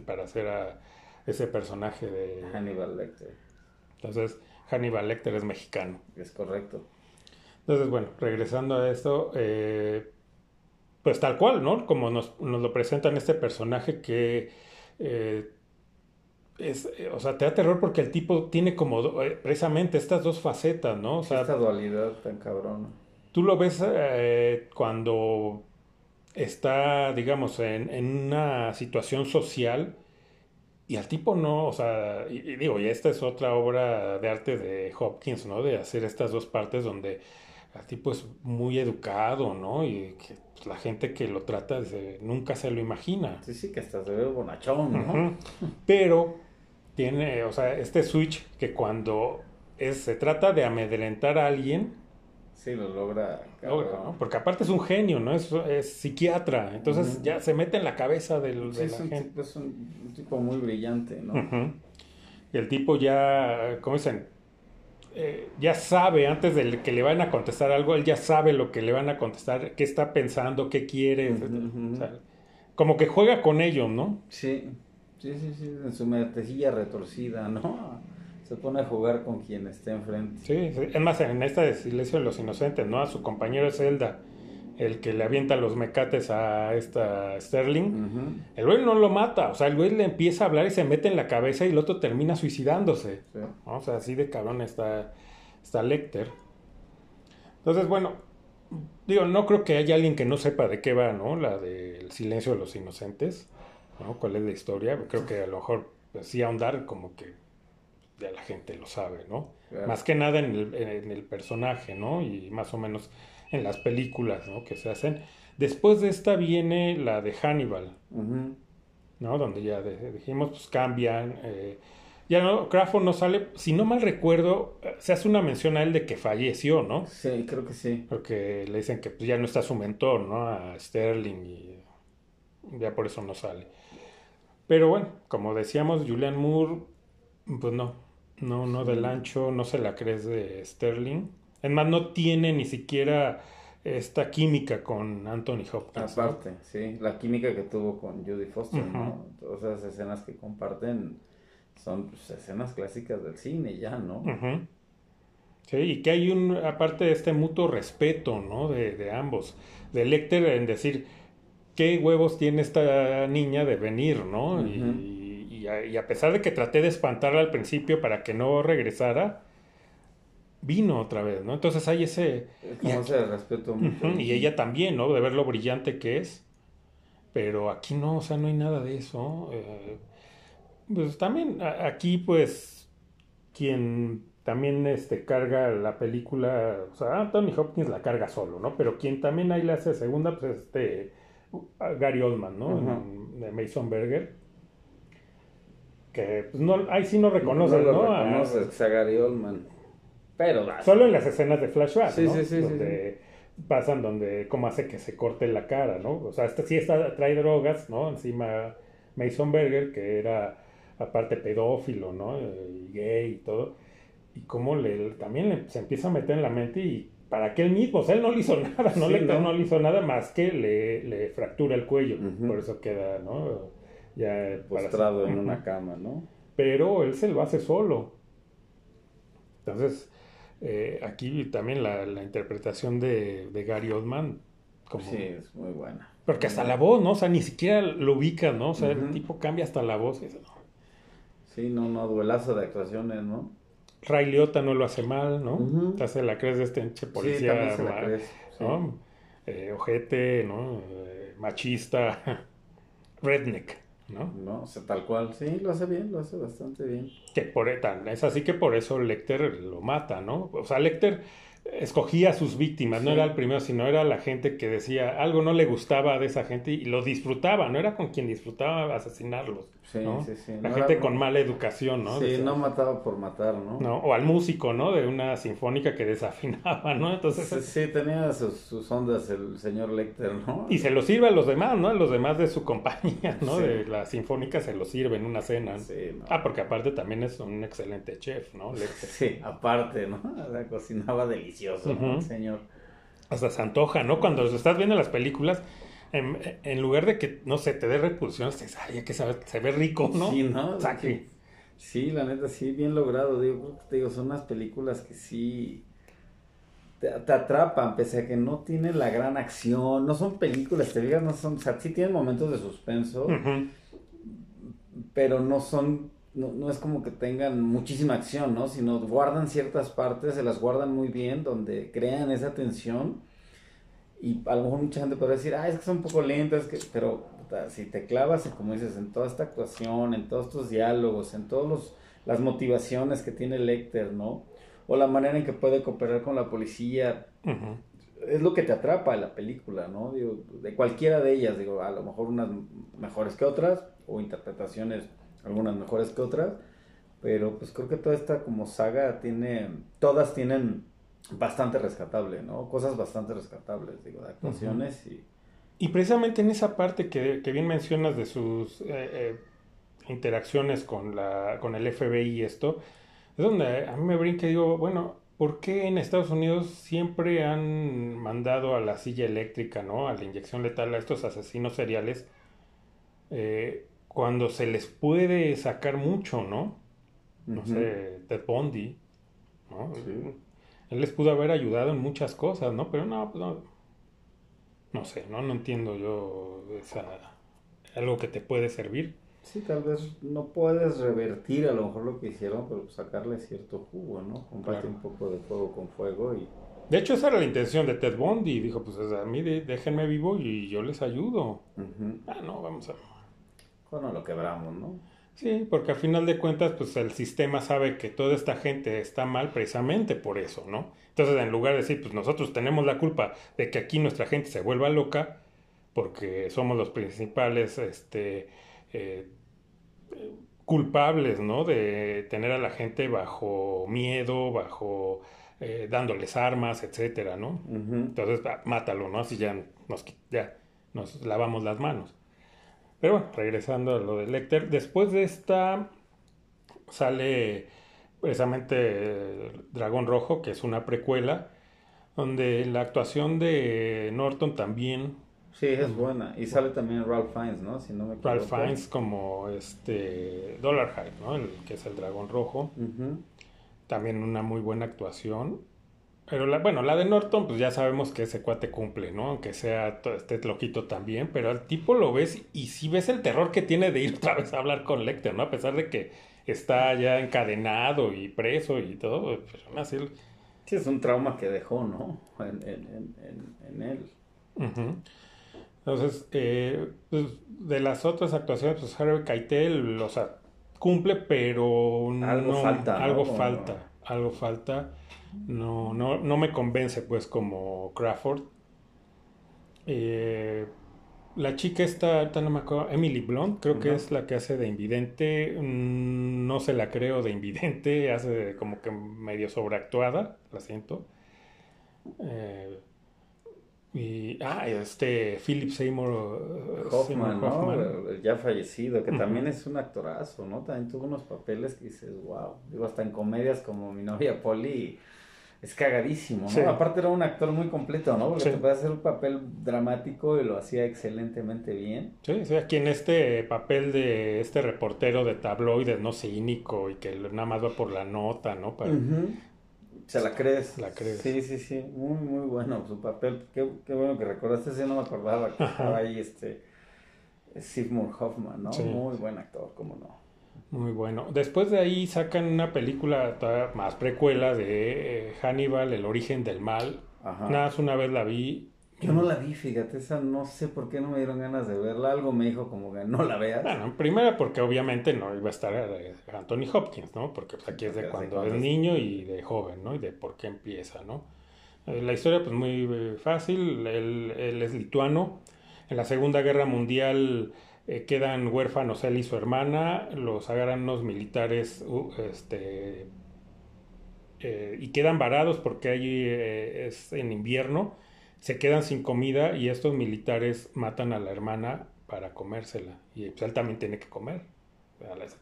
Para hacer a ese personaje de Hannibal Lecter. Entonces, Hannibal Lecter es mexicano. Es correcto. Entonces, bueno, regresando a esto, eh, pues tal cual, ¿no? Como nos, lo presentan este personaje que eh, es, eh, o sea, te da terror porque el tipo tiene como precisamente estas dos facetas, ¿no? O sea, Esta dualidad tan cabrón. Tú lo ves cuando está, digamos, en, en una situación social y al tipo no, o sea, y, digo, y esta es otra obra de arte de Hopkins, ¿no? De hacer estas dos partes donde al tipo es muy educado, ¿no? Y que pues, la gente que lo trata nunca se lo imagina. Sí, sí, que hasta se ve bonachón, ¿no? Pero tiene, o sea, este switch que cuando es, se trata de amedrentar a alguien, Sí, lo logra. Porque aparte es un genio, ¿no? Es, es psiquiatra. Entonces ya se mete en la cabeza del, de la gente. es un, tipo muy brillante, ¿no? Y el tipo ya, ¿cómo dicen? Eh, ya sabe, antes de que le van a contestar algo, él ya sabe lo que le van a contestar, qué está pensando, qué quiere. como que juega con ellos, ¿no? Sí, sí, sí, sí, en su metecilla retorcida, ¿no? Se pone a jugar con quien esté enfrente. Sí, sí. es más, en esta de Silencio de los Inocentes, ¿no? A su compañero Zelda, el que le avienta los mecates a esta Sterling. El güey no lo mata, o sea, el güey le empieza a hablar y se mete en la cabeza y el otro termina suicidándose. O sea, así de cabrón está, está Lecter. Pues, Entonces, bueno, digo, no creo que haya alguien que no sepa de qué va, ¿no? La del Silencio de los Inocentes, ¿no? ¿Cuál es la historia? Creo que a lo mejor, pues, sí ahondar como que ya la gente lo sabe, ¿no? Más que nada en el, en el, personaje, ¿no? Y más o menos en las películas, ¿no? Que se hacen. Después de esta viene la de Hannibal, ¿no? Donde ya dijimos, pues cambian. Eh, ya no, Crawford no sale, si no mal recuerdo, se hace una mención a él de que falleció, ¿no? Sí, creo que sí. Porque le dicen que pues, ya no está su mentor, ¿no? A Sterling y ya por eso no sale. Pero bueno, como decíamos, Julian Moore, pues no, no, no del ancho, no se la crees de Sterling. Es más, no tiene ni siquiera esta química con Anthony Hopkins. Aparte, sí, la química que tuvo con Judy Foster, ¿no? Todas esas escenas que comparten son pues, escenas clásicas del cine ya, ¿no? Sí, y que hay un, aparte de este mutuo respeto, ¿no? De, de ambos. De Lecter en decir, ¿qué huevos tiene esta niña de venir, ¿no? y, y, a, y, a, pesar de que traté de espantarla al principio para que no regresara, vino otra vez, ¿no? Entonces hay ese... y, aquí, respeto. Uh -huh, y ella también, ¿no? De ver lo brillante que es. Pero aquí no, o sea, no hay nada de eso. Eh, pues también aquí, pues, quien también este, carga la película, o sea, Anthony Hopkins la carga solo, ¿no? Pero quien también ahí le hace segunda, pues, este, Gary Oldman, ¿no? Uh -huh. Mason Berger. Que, pues, no, ahí sí no reconoces, no, ¿no? Reconoces, a, a Gary Oldman. Pero Solo en las escenas de flashback, sí, ¿no? Sí, sí, donde sí. pasan donde cómo hace que se corte la cara, ¿no? O sea, sí está, trae drogas, ¿no? Encima Mason Berger, que era aparte pedófilo, ¿no? Y gay y todo. Y cómo le, también le, se empieza a meter en la mente y para que él mismo, o sea, él no le hizo nada, no, Sí, le, ¿no? no le hizo nada más que le, le fractura el cuello. Por eso queda, ¿no? Ya Postrado en una cama, ¿no? Pero él se lo hace solo. Entonces, eh, aquí también la, la interpretación de, de Gary Oldman, como, Sí, es muy buena. porque hasta la voz, ¿no? O sea, ni siquiera lo ubica, ¿no? O sea, el tipo cambia hasta la voz. no. Sí, no, no, duelazo de actuaciones, ¿no? Ray Liotta no lo hace mal, ¿no? Te hace la crees de este enche sí, policía, también se la ma- crees. sí. ¿no? Eh, ojete, ¿no? Eh, machista, redneck, ¿no? No, o sea, tal cual. Sí, lo hace bien, lo hace bastante bien. Que por, tan- es así que por eso Lecter lo mata, ¿no? O sea, Lecter escogía a sus víctimas, no Sí. era el primero, sino era la gente que decía algo no le gustaba de esa gente y lo disfrutaba, no era con quien disfrutaba asesinarlos, Sí, ¿no? sí, sí. La No gente era- con mala educación, ¿no? Sí, no mataba por matar, ¿no? ¿no? O al músico, ¿no? De una sinfónica que desafinaba, ¿no? Entonces, Sí, sí, tenía sus, sus ondas el señor Lecter, ¿no? y se lo sirve a los demás, ¿no? A los demás de su compañía, ¿no? Sí. De la sinfónica se lo sirve en una cena. Sí, no. Ah, porque aparte también es un excelente chef, ¿no? Lecter. Sí, aparte, ¿no? O sea, cocinaba delicioso, señor. hasta se antoja, ¿no? Cuando estás viendo las películas, en, en lugar de que, no sé, te dé repulsión, te ya que sabe, se ve rico, ¿no? Sí, ¿no? O sea, que- Sí, la neta, sí, bien logrado. Digo, te digo, son unas películas que sí te, te atrapan, pese a que no tienen la gran acción. No son películas, te digas, no son. O sea, sí tienen momentos de suspenso, pero no son. No, no es como que tengan muchísima acción, ¿no? Sino guardan ciertas partes, se las guardan muy bien, donde crean esa tensión. Y a lo mejor mucha gente podría decir, ah, es que son un poco lentas, que... pero si te clavas, como dices, en toda esta actuación, en todos estos diálogos, en todas las motivaciones que tiene Lecter, ¿no? O la manera en que puede cooperar con la policía, es lo que te atrapa de la película, ¿no? Digo, de cualquiera de ellas, digo, a lo mejor unas mejores que otras, o interpretaciones algunas mejores que otras, pero pues creo que toda esta como saga tiene, todas tienen bastante rescatable, ¿no? Cosas bastante rescatables, digo, de actuaciones y... Y precisamente en esa parte que, que bien mencionas de sus eh, eh, interacciones con, la, con el FBI y esto, es donde a mí me brinca y digo, bueno, ¿por qué en Estados Unidos siempre han mandado a la silla eléctrica, ¿no? A la inyección letal a estos asesinos seriales eh, cuando se les puede sacar mucho, ¿no? No sé, Ted Bundy, ¿no? Sí. Él les pudo haber ayudado en muchas cosas, ¿no? Pero no, pues no. No sé, ¿no? No entiendo yo esa... algo que te puede servir. Sí, tal vez no puedes revertir a lo mejor lo que hicieron, pero sacarle cierto jugo, ¿no? Comparte Claro. un poco de fuego con fuego y... De hecho, esa era la intención de Ted Bundy. Dijo, pues a mí déjenme vivo y yo les ayudo. Ah, no, vamos a... Bueno, lo quebramos, ¿no? Sí, porque al final de cuentas, pues el sistema sabe que toda esta gente está mal precisamente por eso, ¿no? Entonces, en lugar de decir, pues nosotros tenemos la culpa de que aquí nuestra gente se vuelva loca, porque somos los principales, este, eh, culpables, ¿no? De tener a la gente bajo miedo, bajo, eh, dándoles armas, etcétera, ¿no? Entonces, ah, mátalo, ¿no? Así ya nos, ya nos lavamos las manos. Pero bueno, regresando a lo de Lecter, después de esta sale precisamente eh, Dragón Rojo, que es una precuela, donde la actuación de Norton también, Sí, es buena. Y sale también Ralph Fiennes, ¿no? Si no me equivoco. Ralph Fiennes como este Dollar Hyde, ¿no? El que es el Dragón Rojo. También una muy buena actuación. Pero la, bueno, la de Norton, pues ya sabemos que ese cuate cumple, ¿no? Aunque sea este loquito también, pero al tipo lo ves y sí ves el terror que tiene de ir otra vez a hablar con Lecter, ¿no? A pesar de que está ya encadenado y preso y todo, pues así... Sí, es un trauma que dejó, ¿no? En, en, en, él. Entonces, eh, pues, de las otras actuaciones, pues Harvey Keitel, o sea, cumple, pero algo falta. Algo falta, algo falta. No, no, no me convence, pues, como Crawford. Eh, la chica esta, no me acuerdo, Emily Blunt, creo que es la que hace de invidente. Mm, no se la creo de invidente, hace como que medio sobreactuada, la siento. Eh, y, ah, este Philip Seymour uh, Hoffman, ¿no? ya fallecido, que también es un actorazo, ¿no? También tuvo unos papeles que dices, wow. Digo, hasta en comedias como Mi novia Polly, es cagadísimo, ¿no? Aparte era un actor muy completo, ¿no? Porque te puede hacer un papel dramático y lo hacía excelentemente bien. Sí, sí, aquí en este papel de este reportero de tabloides, ¿no? Cínico y que nada más va por la nota, ¿no? Para, se la crees. La crees. Sí, sí, sí. Muy, muy bueno su papel. Qué, qué bueno que recordaste. Ese no me acordaba que estaba ahí este. Sigmund Hoffman, ¿no? Muy buen actor, cómo no. Muy bueno. Después de ahí sacan una película más precuela de eh, Hannibal, El origen del mal. Ajá. Nada más una vez la vi yo no la vi, fíjate, esa no sé por qué no me dieron ganas de verla. Algo me dijo como que no la veas. Bueno, primero porque obviamente no iba a estar eh, Anthony Hopkins, ¿no? Porque pues, aquí es de cuando es niño y de joven, ¿no? Y de por qué empieza, ¿no? Eh, la historia pues muy fácil, él, es lituano. En la Segunda Guerra Mundial quedan huérfanos él y su hermana, los agarran unos militares este, y quedan varados porque allí es en invierno se quedan sin comida y estos militares matan a la hermana para comérsela. Y pues él también tiene que comer.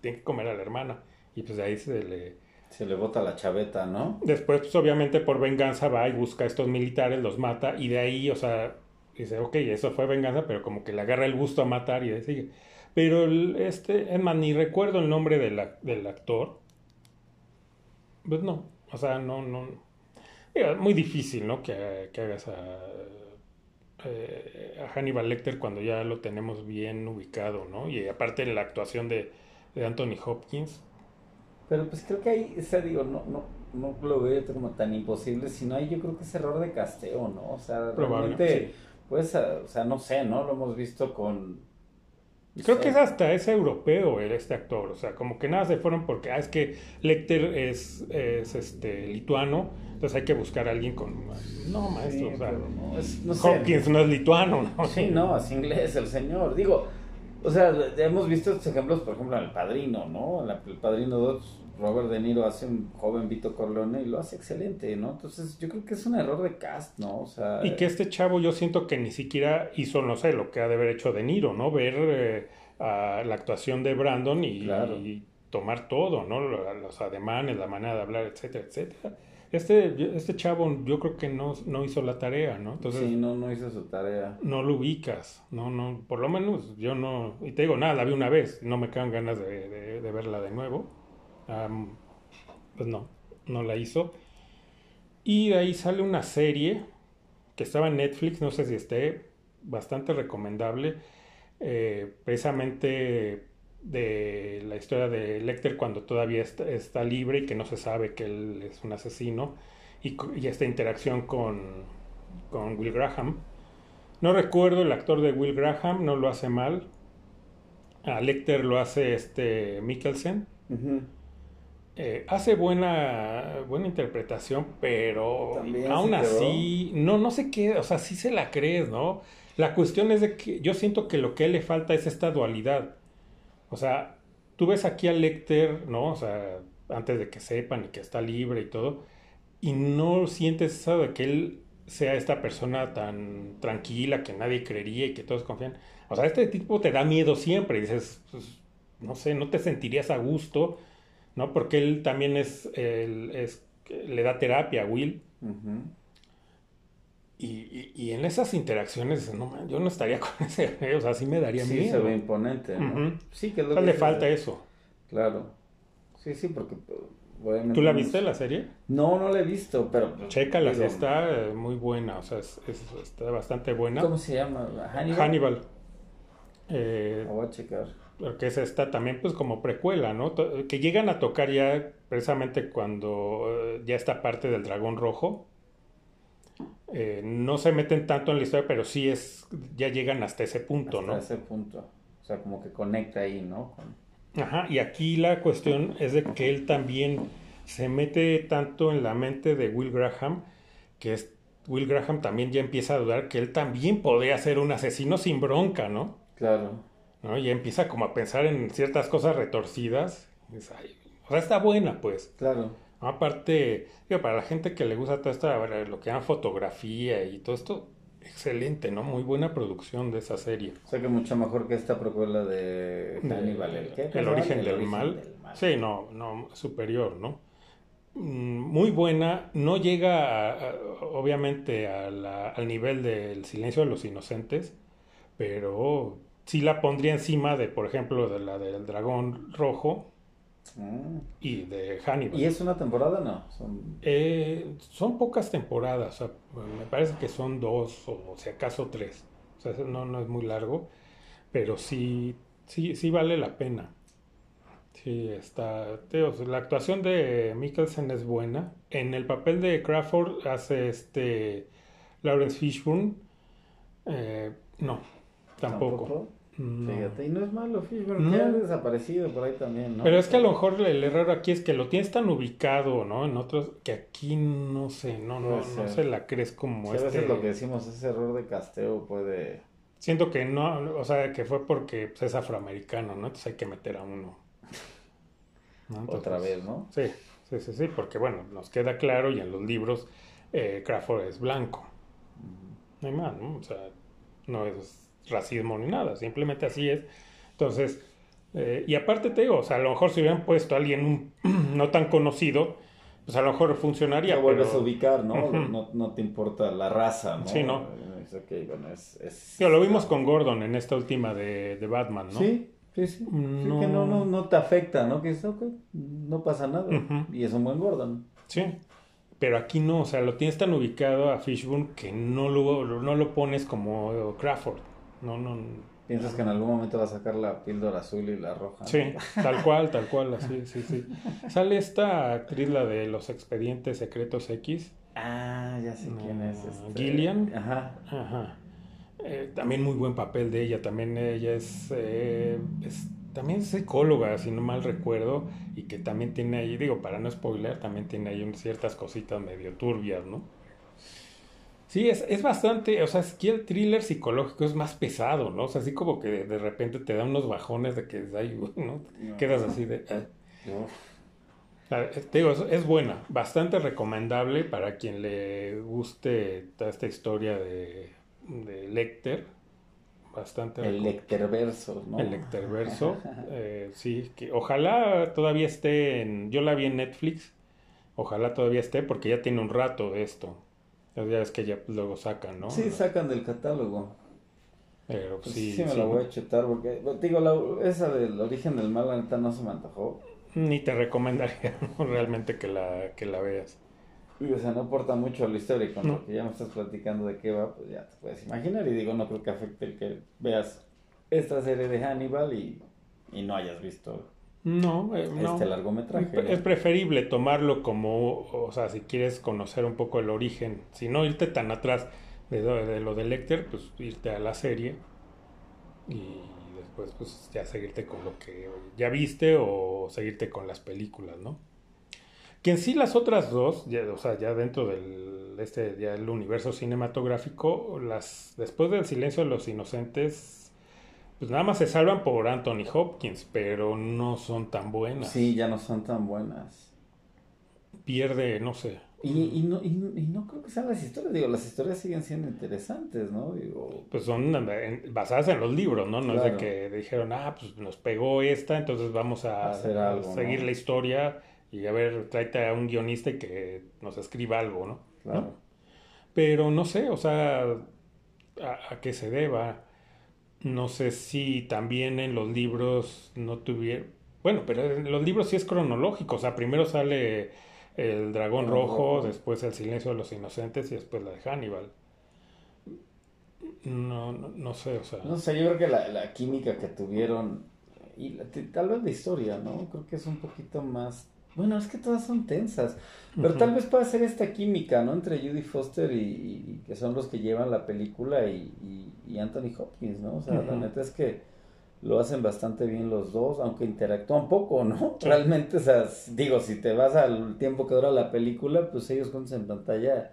tiene que comer a la hermana. Y pues de ahí se le... Se le bota la chaveta, ¿no? Después, pues obviamente por venganza va y busca a estos militares, los mata y de ahí, o sea, dice, ok, eso fue venganza, pero como que le agarra el gusto a matar y de sigue. Pero este, es más, ni recuerdo el nombre del actor. Pues no, o sea, no, no, muy difícil, ¿no? Que, hagas eh, a, Hannibal Lecter cuando ya lo tenemos bien ubicado, ¿no? Y aparte la actuación de, Anthony Hopkins. Pero pues creo que ahí, o digo, no, no, no lo veo como tan imposible, sino ahí yo creo que es error de casteo, ¿no? O sea, realmente, pues, o sea, no sé, ¿no? Lo hemos visto con Creo que es hasta es europeo este actor, o sea, como que nada se fueron porque ah, es que Lecter es, es este lituano, entonces hay que buscar a alguien con no maestro, o sea, no, es, no Hopkins no es lituano, ¿no? Sí, no, es inglés el señor. Digo, o sea, hemos visto estos ejemplos, por ejemplo, en El Padrino, ¿no? En El Padrino 2 Robert De Niro hace un joven Vito Corleone y lo hace excelente, ¿no? Entonces yo creo que es un error de cast, ¿no? O sea, y que este chavo yo siento que ni siquiera hizo, no sé, lo que ha de haber hecho De Niro, ¿no? Ver eh, la actuación de Brandon y, tomar todo, ¿no? Los ademanes, la manera de hablar, etcétera, etcétera. Este, este chavo yo creo que no, no hizo la tarea, ¿no? Entonces, sí, no, no hizo su tarea. No lo ubicas, no, no, por lo menos yo no, y te digo, nada, la vi una vez, no me quedan ganas de verla de nuevo pues no, no la hizo. Y de ahí sale una serie que estaba en Netflix, no sé si esté, bastante recomendable, eh, precisamente de la historia de Lecter cuando todavía está, libre y que no se sabe que él es un asesino y, esta interacción con, con, Will Graham. No recuerdo el actor de Will Graham, no lo hace mal. A Lecter lo hace este Mikkelsen. Eh, hace buena, buena interpretación, pero aún así, no, no sé qué, o sea, sí se la crees, ¿no? La cuestión es de que yo siento que lo que le falta es esta dualidad. O sea, tú ves aquí a Lecter, ¿no? O sea, antes de que sepan y que está libre y todo, y no sientes eso de que él sea esta persona tan tranquila que nadie creería y que todos confían. O sea, este tipo te da miedo siempre y dices, pues, no sé, no te sentirías a gusto ¿no? Porque él también es, es le da terapia a Will. y, en esas interacciones, no, yo no estaría con ese, o sea, sí me daría miedo. Sí, se ve imponente, ¿no? Sí, que es lo que le falta eso. Claro. Sí, sí, porque ¿Tú la viste la serie? No, no la he visto, pero... Pues, Chécala, está eh, muy buena, o sea, está bastante buena. ¿Cómo se llama? Hannibal. Hannibal. Eh, voy a checar. Porque es esta también pues como precuela, ¿no? Que llegan a tocar ya precisamente cuando eh, ya está parte del dragón rojo. Eh, no se meten tanto en la historia, pero sí es, ya llegan hasta ese punto, ¿no? Hasta ese punto. O sea, como que conecta ahí, ¿no? Ajá, y aquí la cuestión es de que él también se mete tanto en la mente de Will Graham, que es, Will Graham también ya empieza a dudar que él también podría ser un asesino sin bronca, ¿no? Claro. ¿No? Y empieza como a pensar en ciertas cosas retorcidas. o sea, está buena, pues. Claro. Aparte, digo, para la gente que le gusta todo esto, lo que llaman fotografía y todo esto, excelente, ¿no? Muy buena producción de esa serie. O sea que mucho mejor que esta precuela de Hannibal, ¿el qué? El, origen, del, mal. Sí, no, no, superior, ¿no? Mm, muy buena, no llega obviamente al nivel del silencio de los inocentes, pero sí la pondría encima de, por ejemplo, de la del dragón rojo mm. y de Hannibal. ¿Y es una temporada no? Son, eh, son pocas temporadas, me parece que son dos o si acaso tres. O sea, no, no es muy largo, pero sí, sí, sí vale la pena. Sí, está. la actuación de Mikkelsen es buena. En el papel de Crawford hace este Lawrence Fishburne. Eh, no, tampoco. Fíjate, y no es malo Fishburne, que ha desaparecido por ahí también, ¿no? Pero es que a lo mejor el error aquí es que lo tienes tan ubicado, ¿no? En otros, que aquí no sé, no, no, no se la crees como este. A veces lo que decimos, ese error de casteo puede... Siento que no, o sea, que fue porque pues, es afroamericano, ¿no? Entonces hay que meter a uno. Otra vez, ¿no? Sí, sí, sí, sí, porque bueno, nos queda claro y en los libros eh, Crawford es blanco. No hay más, ¿no? O sea, no es racismo ni nada, simplemente así es. Entonces, eh, y aparte te digo, o sea, a lo mejor si hubieran puesto a alguien no tan conocido, pues a lo mejor funcionaría. Te vuelves a ubicar, ¿no? ¿no? te importa la raza, ¿no? Sí, ¿no? lo vimos con Gordon en esta última de, Batman, ¿no? Sí, sí, sí. No... que no, no, no te afecta, ¿no? Que es, ok, no pasa nada. Y es un buen Gordon. Sí. Pero aquí no, o sea, lo tienes tan ubicado a Fishburne que no lo, no lo pones como Crawford. No, no. Piensas que en algún momento va a sacar la píldora azul y la roja. Sí, tal cual, tal cual, así, sí, sí. Sale esta actriz, la de los expedientes secretos X. Ah, ya sé quién es. Este... Gillian. Ajá. Ajá. Eh, también muy buen papel de ella. También ella es, eh, es, también es psicóloga, si no mal recuerdo, y que también tiene ahí, digo, para no spoiler, también tiene ahí ciertas cositas medio turbias, ¿no? Sí, es, es bastante, o sea, es que el thriller psicológico es más pesado, ¿no? O sea, así como que de repente te da unos bajones de que, ¿no? Quedas así de... Ah. Te digo, es, buena, bastante recomendable para quien le guste toda esta historia de, de Lecter. Bastante El Lecterverso, ¿no? El Lecterverso, eh, sí, que ojalá todavía esté en... Yo la vi en Netflix, ojalá todavía esté porque ya tiene un rato de esto. Ya ves que ya luego sacan, ¿no? Sí, sacan del catálogo. Pero pues sí. Sí, me la voy a chutar porque, digo, la, esa del origen del mal, la neta no se me antojó. Ni te recomendaría realmente que la, que la veas. o sea, no aporta mucho a la historia. Con lo que ya me estás platicando de qué va, pues ya te puedes imaginar. Y digo, no creo que afecte el que veas esta serie de Hannibal y, y no hayas visto no, eh, este largometraje. Es preferible tomarlo como, o sea, si quieres conocer un poco el origen, si no irte tan atrás de, de lo de Lecter, pues irte a la serie y después pues ya seguirte con lo que ya viste o seguirte con las películas, ¿no? Que en sí las otras dos, ya, o sea, ya dentro del este ya el universo cinematográfico, las después del silencio de los inocentes pues nada más se salvan por Anthony Hopkins, pero no son tan buenas. Sí, ya no son tan buenas. Pierde, no sé. Y, y, no, y, no creo que sean las historias, digo, las historias siguen siendo interesantes, ¿no? Digo... Pues son basadas en los libros, ¿no? No es de que dijeron, ah, pues nos pegó esta, entonces vamos a, Hacer algo, seguir la historia y a ver, tráete a un guionista y que nos escriba algo, ¿no? Claro. Pero no sé, o sea, a, a qué se deba no sé si también en los libros no tuvieron, Bueno, pero en los libros sí es cronológico, o sea, primero sale el dragón rojo, después el silencio de los inocentes y después la de Hannibal. No, no, no sé, o sea. No sé, yo creo que la, la química que tuvieron, y la- tal vez la historia, ¿no? Creo que es un poquito más. Bueno, es que todas son tensas, pero tal vez pueda ser esta química, ¿no? Entre Judy Foster y, y- que son los que llevan la película y, y- y Anthony Hopkins, ¿no? O sea, la neta es que lo hacen bastante bien los dos, aunque interactúan poco, ¿no? Sí. Realmente, o sea, digo, si te vas al tiempo que dura la película, pues ellos juntos en pantalla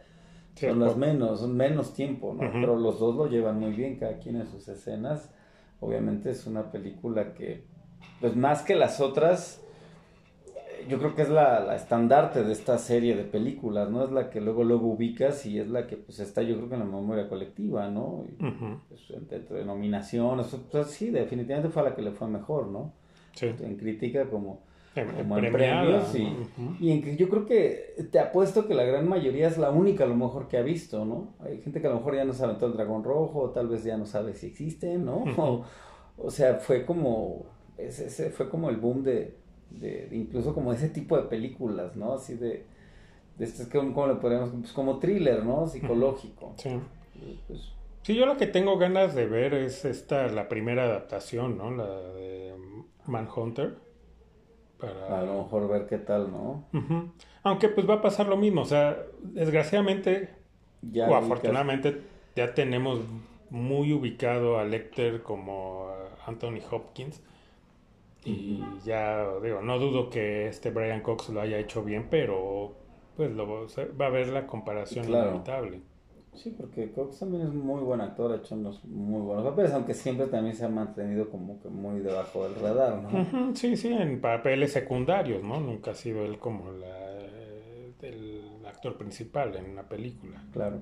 Sí, son las menos, son menos tiempo, ¿no? Pero los dos lo llevan muy bien, cada quien en sus escenas. Obviamente es una película que, pues más que las otras, yo creo que es la, la estandarte de esta serie de películas, ¿no? Es la que luego luego ubicas y es la que pues está yo creo que en la memoria colectiva, ¿no? Y, pues, entre nominaciones, pues sí, definitivamente fue a la que le fue mejor, ¿no? sí. En crítica como Em- como en premios y, y en que yo creo que te apuesto que la gran mayoría es la única a lo mejor que ha visto, ¿no? Hay gente que a lo mejor ya no sabe todo el dragón rojo, o tal vez ya no sabe si existen, ¿no? O, o sea, fue como, ese, ese fue como el boom de, de, de incluso como ese tipo de películas, ¿no? Así de, de este, ¿cómo le podríamos? Pues como thriller, ¿no? Psicológico. Sí. Pues, Sí, yo lo que tengo ganas de ver es esta, la primera adaptación, ¿no? La de Manhunter. Para... a lo mejor ver qué tal, ¿no? Ujú. Aunque pues va a pasar lo mismo, o sea, desgraciadamente Ya o ubicas- afortunadamente ya tenemos muy ubicado a Lecter como a Anthony Hopkins y ya digo, no dudo que este Brian Cox lo haya hecho bien, pero pues lo, va a haber la comparación Claro. inevitable. Sí, porque Cox también es muy buen actor, ha hecho unos muy buenos papeles, aunque siempre también se ha mantenido como que muy debajo del radar, ¿no? Sí, sí, en papeles secundarios, ¿no? Nunca ha sido él como la, el actor principal en una película. Claro.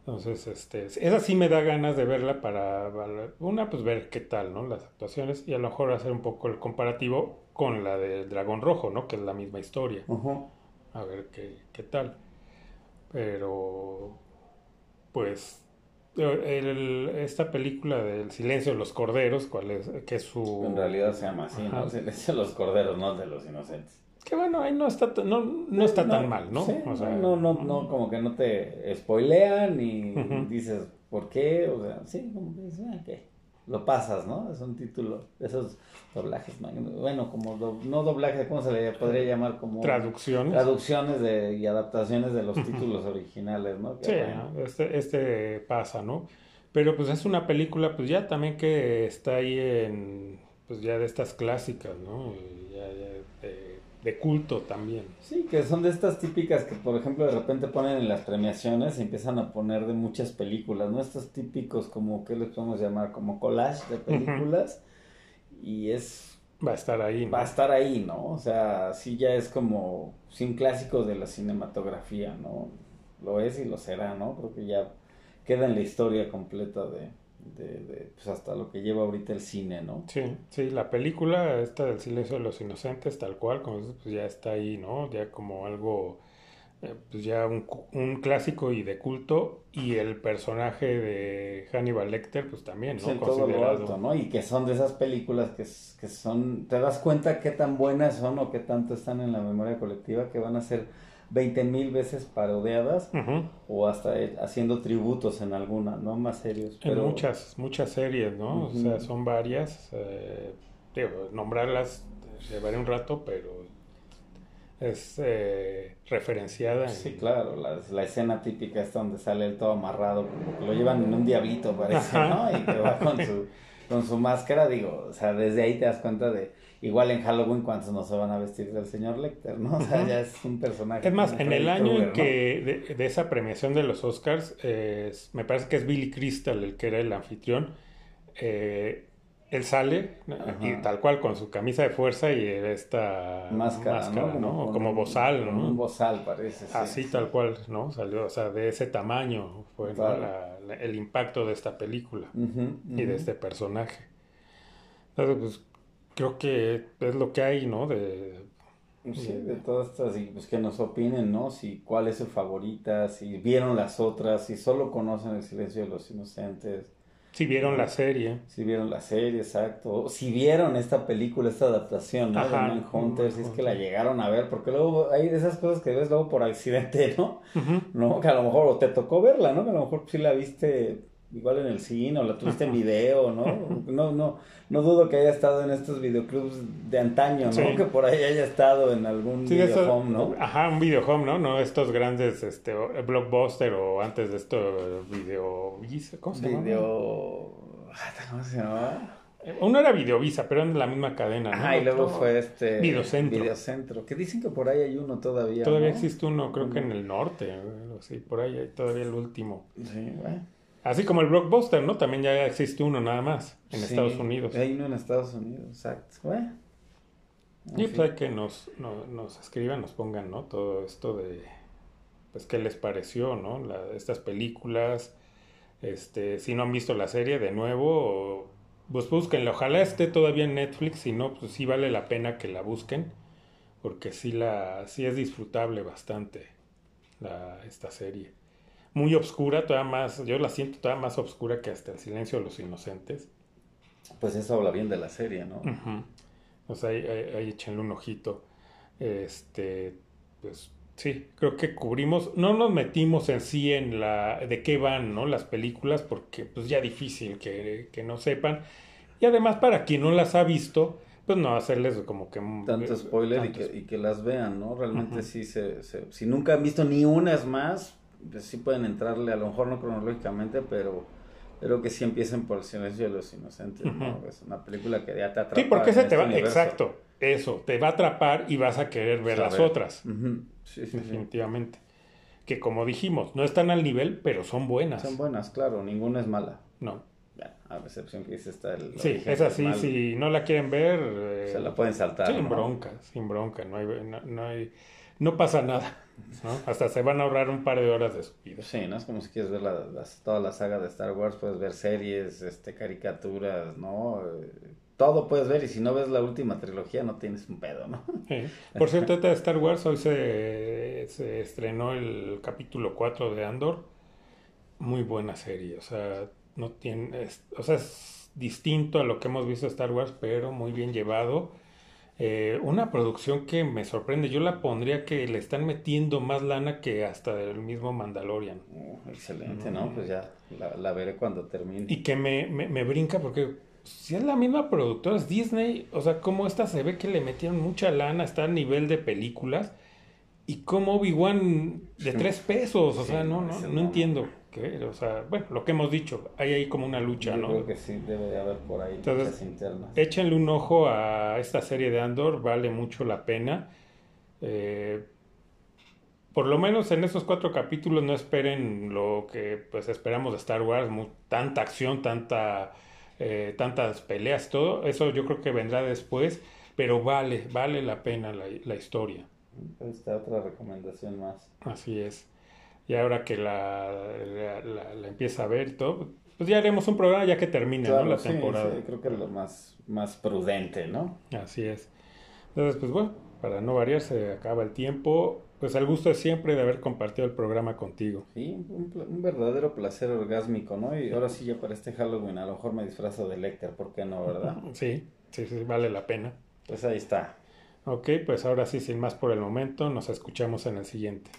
Entonces, este, esa sí me da ganas de verla para, una, pues ver qué tal, ¿no? Las actuaciones y a lo mejor hacer un poco el comparativo con la del Dragón Rojo, ¿no? Que es la misma historia. A ver qué, qué tal. Pero, pues, el- esta película del Silencio de los Corderos, ¿cuál es? Que es su... En realidad se llama así, Ajá. ¿no? Se le dice los corderos, no de los inocentes. Que bueno, ahí no está, tan- no, no está tan mal, ¿no? Sí, O sea, no, no, no, como que no te spoilean y dices, ¿por qué? O sea, sí, como que dices, ah, ¿qué? Lo pasas, ¿no? Es un título, esos doblajes, bueno, como, do- no doblajes, ¿cómo se le podría llamar? Como Traducciones. traducciones de, y adaptaciones de los títulos originales, ¿no? Que Sí, este, este pasa, ¿no? Pero pues es una película, pues ya también que está ahí en, pues ya de estas clásicas, ¿no? Y de, culto también. Sí, que son de estas típicas que, por ejemplo, de repente ponen en las premiaciones y empiezan a poner de muchas películas, ¿no? Estos típicos como, ¿qué les podemos llamar? Como collage de películas. Y es, Va a estar ahí, ¿no? va a estar ahí, ¿no? O sea, sí ya es como, sin clásico de la cinematografía, ¿no? Lo es y lo será, ¿no? Creo que ya queda en la historia completa de, de, de, pues hasta lo que lleva ahorita el cine, ¿no? Sí, sí, la película esta del silencio de los inocentes, tal cual, como dices, pues ya está ahí, ¿no? Ya como algo, eh, pues ya un, un clásico y de culto, y el personaje de Hannibal Lecter, pues también, ¿no? Sí, todo lo Considerado. alto, ¿no? Y que son de esas películas que, que son, te das cuenta qué tan buenas son o qué tanto están en la memoria colectiva que van a ser 20 mil veces parodiadas o hasta eh, haciendo tributos en alguna, ¿no? Más serios. En muchas, muchas series, ¿no? O sea, son varias. eh, digo, nombrarlas llevaré un rato, pero es eh, referenciada. en- Sí, claro, la, la escena típica es donde sale él todo amarrado, como que lo llevan en un diablito, parece, Ajá. ¿no? Y que va con su, con su máscara, digo, o sea, desde ahí te das cuenta de, igual en Halloween, cuántos no se van a vestir del señor Lecter, ¿no? O sea, ya es un personaje. Es más, como en el año en que de, de esa premiación de los Oscars, eh, me parece que es Billy Crystal el que era el anfitrión. eh, él sale y tal cual con su camisa de fuerza y esta Máscara, ¿no? ¿no? Como un- bozal, ¿no? Un bozal parece. sí, Así sí. tal cual, ¿no? Salió, o sea, de ese tamaño fue ¿no? Claro. la- la- el impacto de esta película y de este personaje. Entonces, pues, creo que es lo que hay, ¿no? De, Sí, de todas estas, y pues que nos opinen, ¿no? Si cuál es su favorita, si vieron las otras, si solo conocen el silencio de los inocentes. Si vieron la serie. Si vieron la serie, exacto. Si vieron esta película, esta adaptación, ¿no? Ajá, de Manhunter, si es que la llegaron a ver, porque luego hay esas cosas que ves luego por accidente, ¿no? Ujú. ¿no? Que a lo mejor o te tocó verla, ¿no? Que a lo mejor sí la viste igual en el cine o la tuviste en video, ¿no? No, no, no dudo que haya estado en estos videoclubs de antaño, ¿no? Sí. Que por ahí haya estado en algún Sí, video eso- home, ¿no? Ajá, un video home, ¿no? No estos grandes este, blockbuster o antes de esto videovisa, ¿cómo se llama? Video... Ah, ¿Cómo se llamaba? Uno era videovisa, pero en la misma cadena, ¿no? Ajá, y luego fue este... Videocentro. Videocentro, que dicen que por ahí hay uno todavía, Todavía ¿no? existe uno, creo que en el norte, o sí, por ahí hay todavía el último. Sí, bueno. Así como el blockbuster, ¿no? También ya existe uno nada más en Sí, Estados Unidos. Hay uno en Estados Unidos, exacto. Bueno. Y pues hay que nos, no- nos escriban, nos pongan, ¿no? Todo esto de, pues, qué les pareció, ¿no? La- estas películas, este, si no han visto la serie de nuevo, o- pues búsquenla. Ojalá esté todavía en Netflix, si no, pues sí vale la pena que la busquen, porque sí, la, sí es disfrutable bastante la, esta serie. Muy obscura, todavía más, yo la siento todavía más obscura que hasta El Silencio de los Inocentes. Pues eso habla bien de la serie, ¿no? Ujú. O sea, ahí, ahí- ahí échenle un ojito. Este, pues sí, creo que cubrimos, no nos metimos en sí en la de qué van, ¿no? Las películas, porque pues ya difícil que, que no sepan. Y además, para quien no las ha visto, pues no hacerles como que Tanto eh, spoiler y que, y que las vean, ¿no? Realmente sí se, se- Si nunca han visto ni una es más, pues sí pueden entrarle, a lo mejor no cronológicamente, pero creo que sí empiecen por El Silencio de los Inocentes, ¿no? Ujú. Es una película que ya te atrapa Sí, porque ese te este va, universo. exacto, eso, te va a atrapar y vas a querer ver las otras, Ujú. Sí, sí, sí. definitivamente. Que como dijimos, no están al nivel, pero son buenas. Son buenas, claro, ninguna es mala. No. A excepción que dice está el... Sí, es así, del mal. si no la quieren ver, eh, Se la pueden saltar, sin ¿no? bronca, sin bronca, no hay, no, no hay, no pasa nada, ¿no? Hasta se van a ahorrar un par de horas de su vida. Sí, ¿no? Es como si quieres ver la, las- toda la saga de Star Wars, puedes ver series, este, caricaturas, ¿no? Eh, Todo puedes ver y si no ves la última trilogía no tienes un pedo, ¿no? Sí. Por cierto, esta de Star Wars hoy se, se estrenó el capítulo 4 de Andor, muy buena serie, o sea, no tiene, es- o sea, es distinto a lo que hemos visto Star Wars, pero muy bien llevado. Eh, una producción que me sorprende, yo la pondría que le están metiendo más lana que hasta del mismo Mandalorian. Oh, excelente, ¿no? Pues ya la, la veré cuando termine. Y que me, me, me brinca porque si es la misma productora, es Disney, o sea, como esta se ve que le metieron mucha lana, está a nivel de películas, y como Obi-Wan de tres pesos, o sea, no, no no. entiendo. Qué, o sea, bueno, lo que hemos dicho, hay ahí como una lucha, Yo ¿no? creo que sí, debe de haber por ahí Entonces, luchas internas. Échenle un ojo a esta serie de Andor, vale mucho la pena. Eh, por lo menos en esos cuatro capítulos no esperen lo que pues esperamos de Star Wars, mu- tanta acción, tanta, eh, tantas peleas, todo eso yo creo que vendrá después, pero vale, vale la pena la, la historia. Está otra recomendación más. Así es. Y ahora que la, la, la- la empieza a ver y todo, pues ya haremos un programa ya que termine ¿no? La sí, temporada. sí, creo que es lo más, más prudente, ¿no? Así es. Entonces, pues bueno, para no variar, se acaba el tiempo. Pues el gusto es siempre de haber compartido el programa contigo. Sí, un, un verdadero placer orgásmico, ¿no? Y ahora sí ya para este Halloween a lo mejor me disfrazo de Lecter, ¿por qué no, verdad? Sí, sí, sí, vale la pena. Pues ahí está. Ok, pues ahora sí, sin más por el momento, nos escuchamos en el siguiente.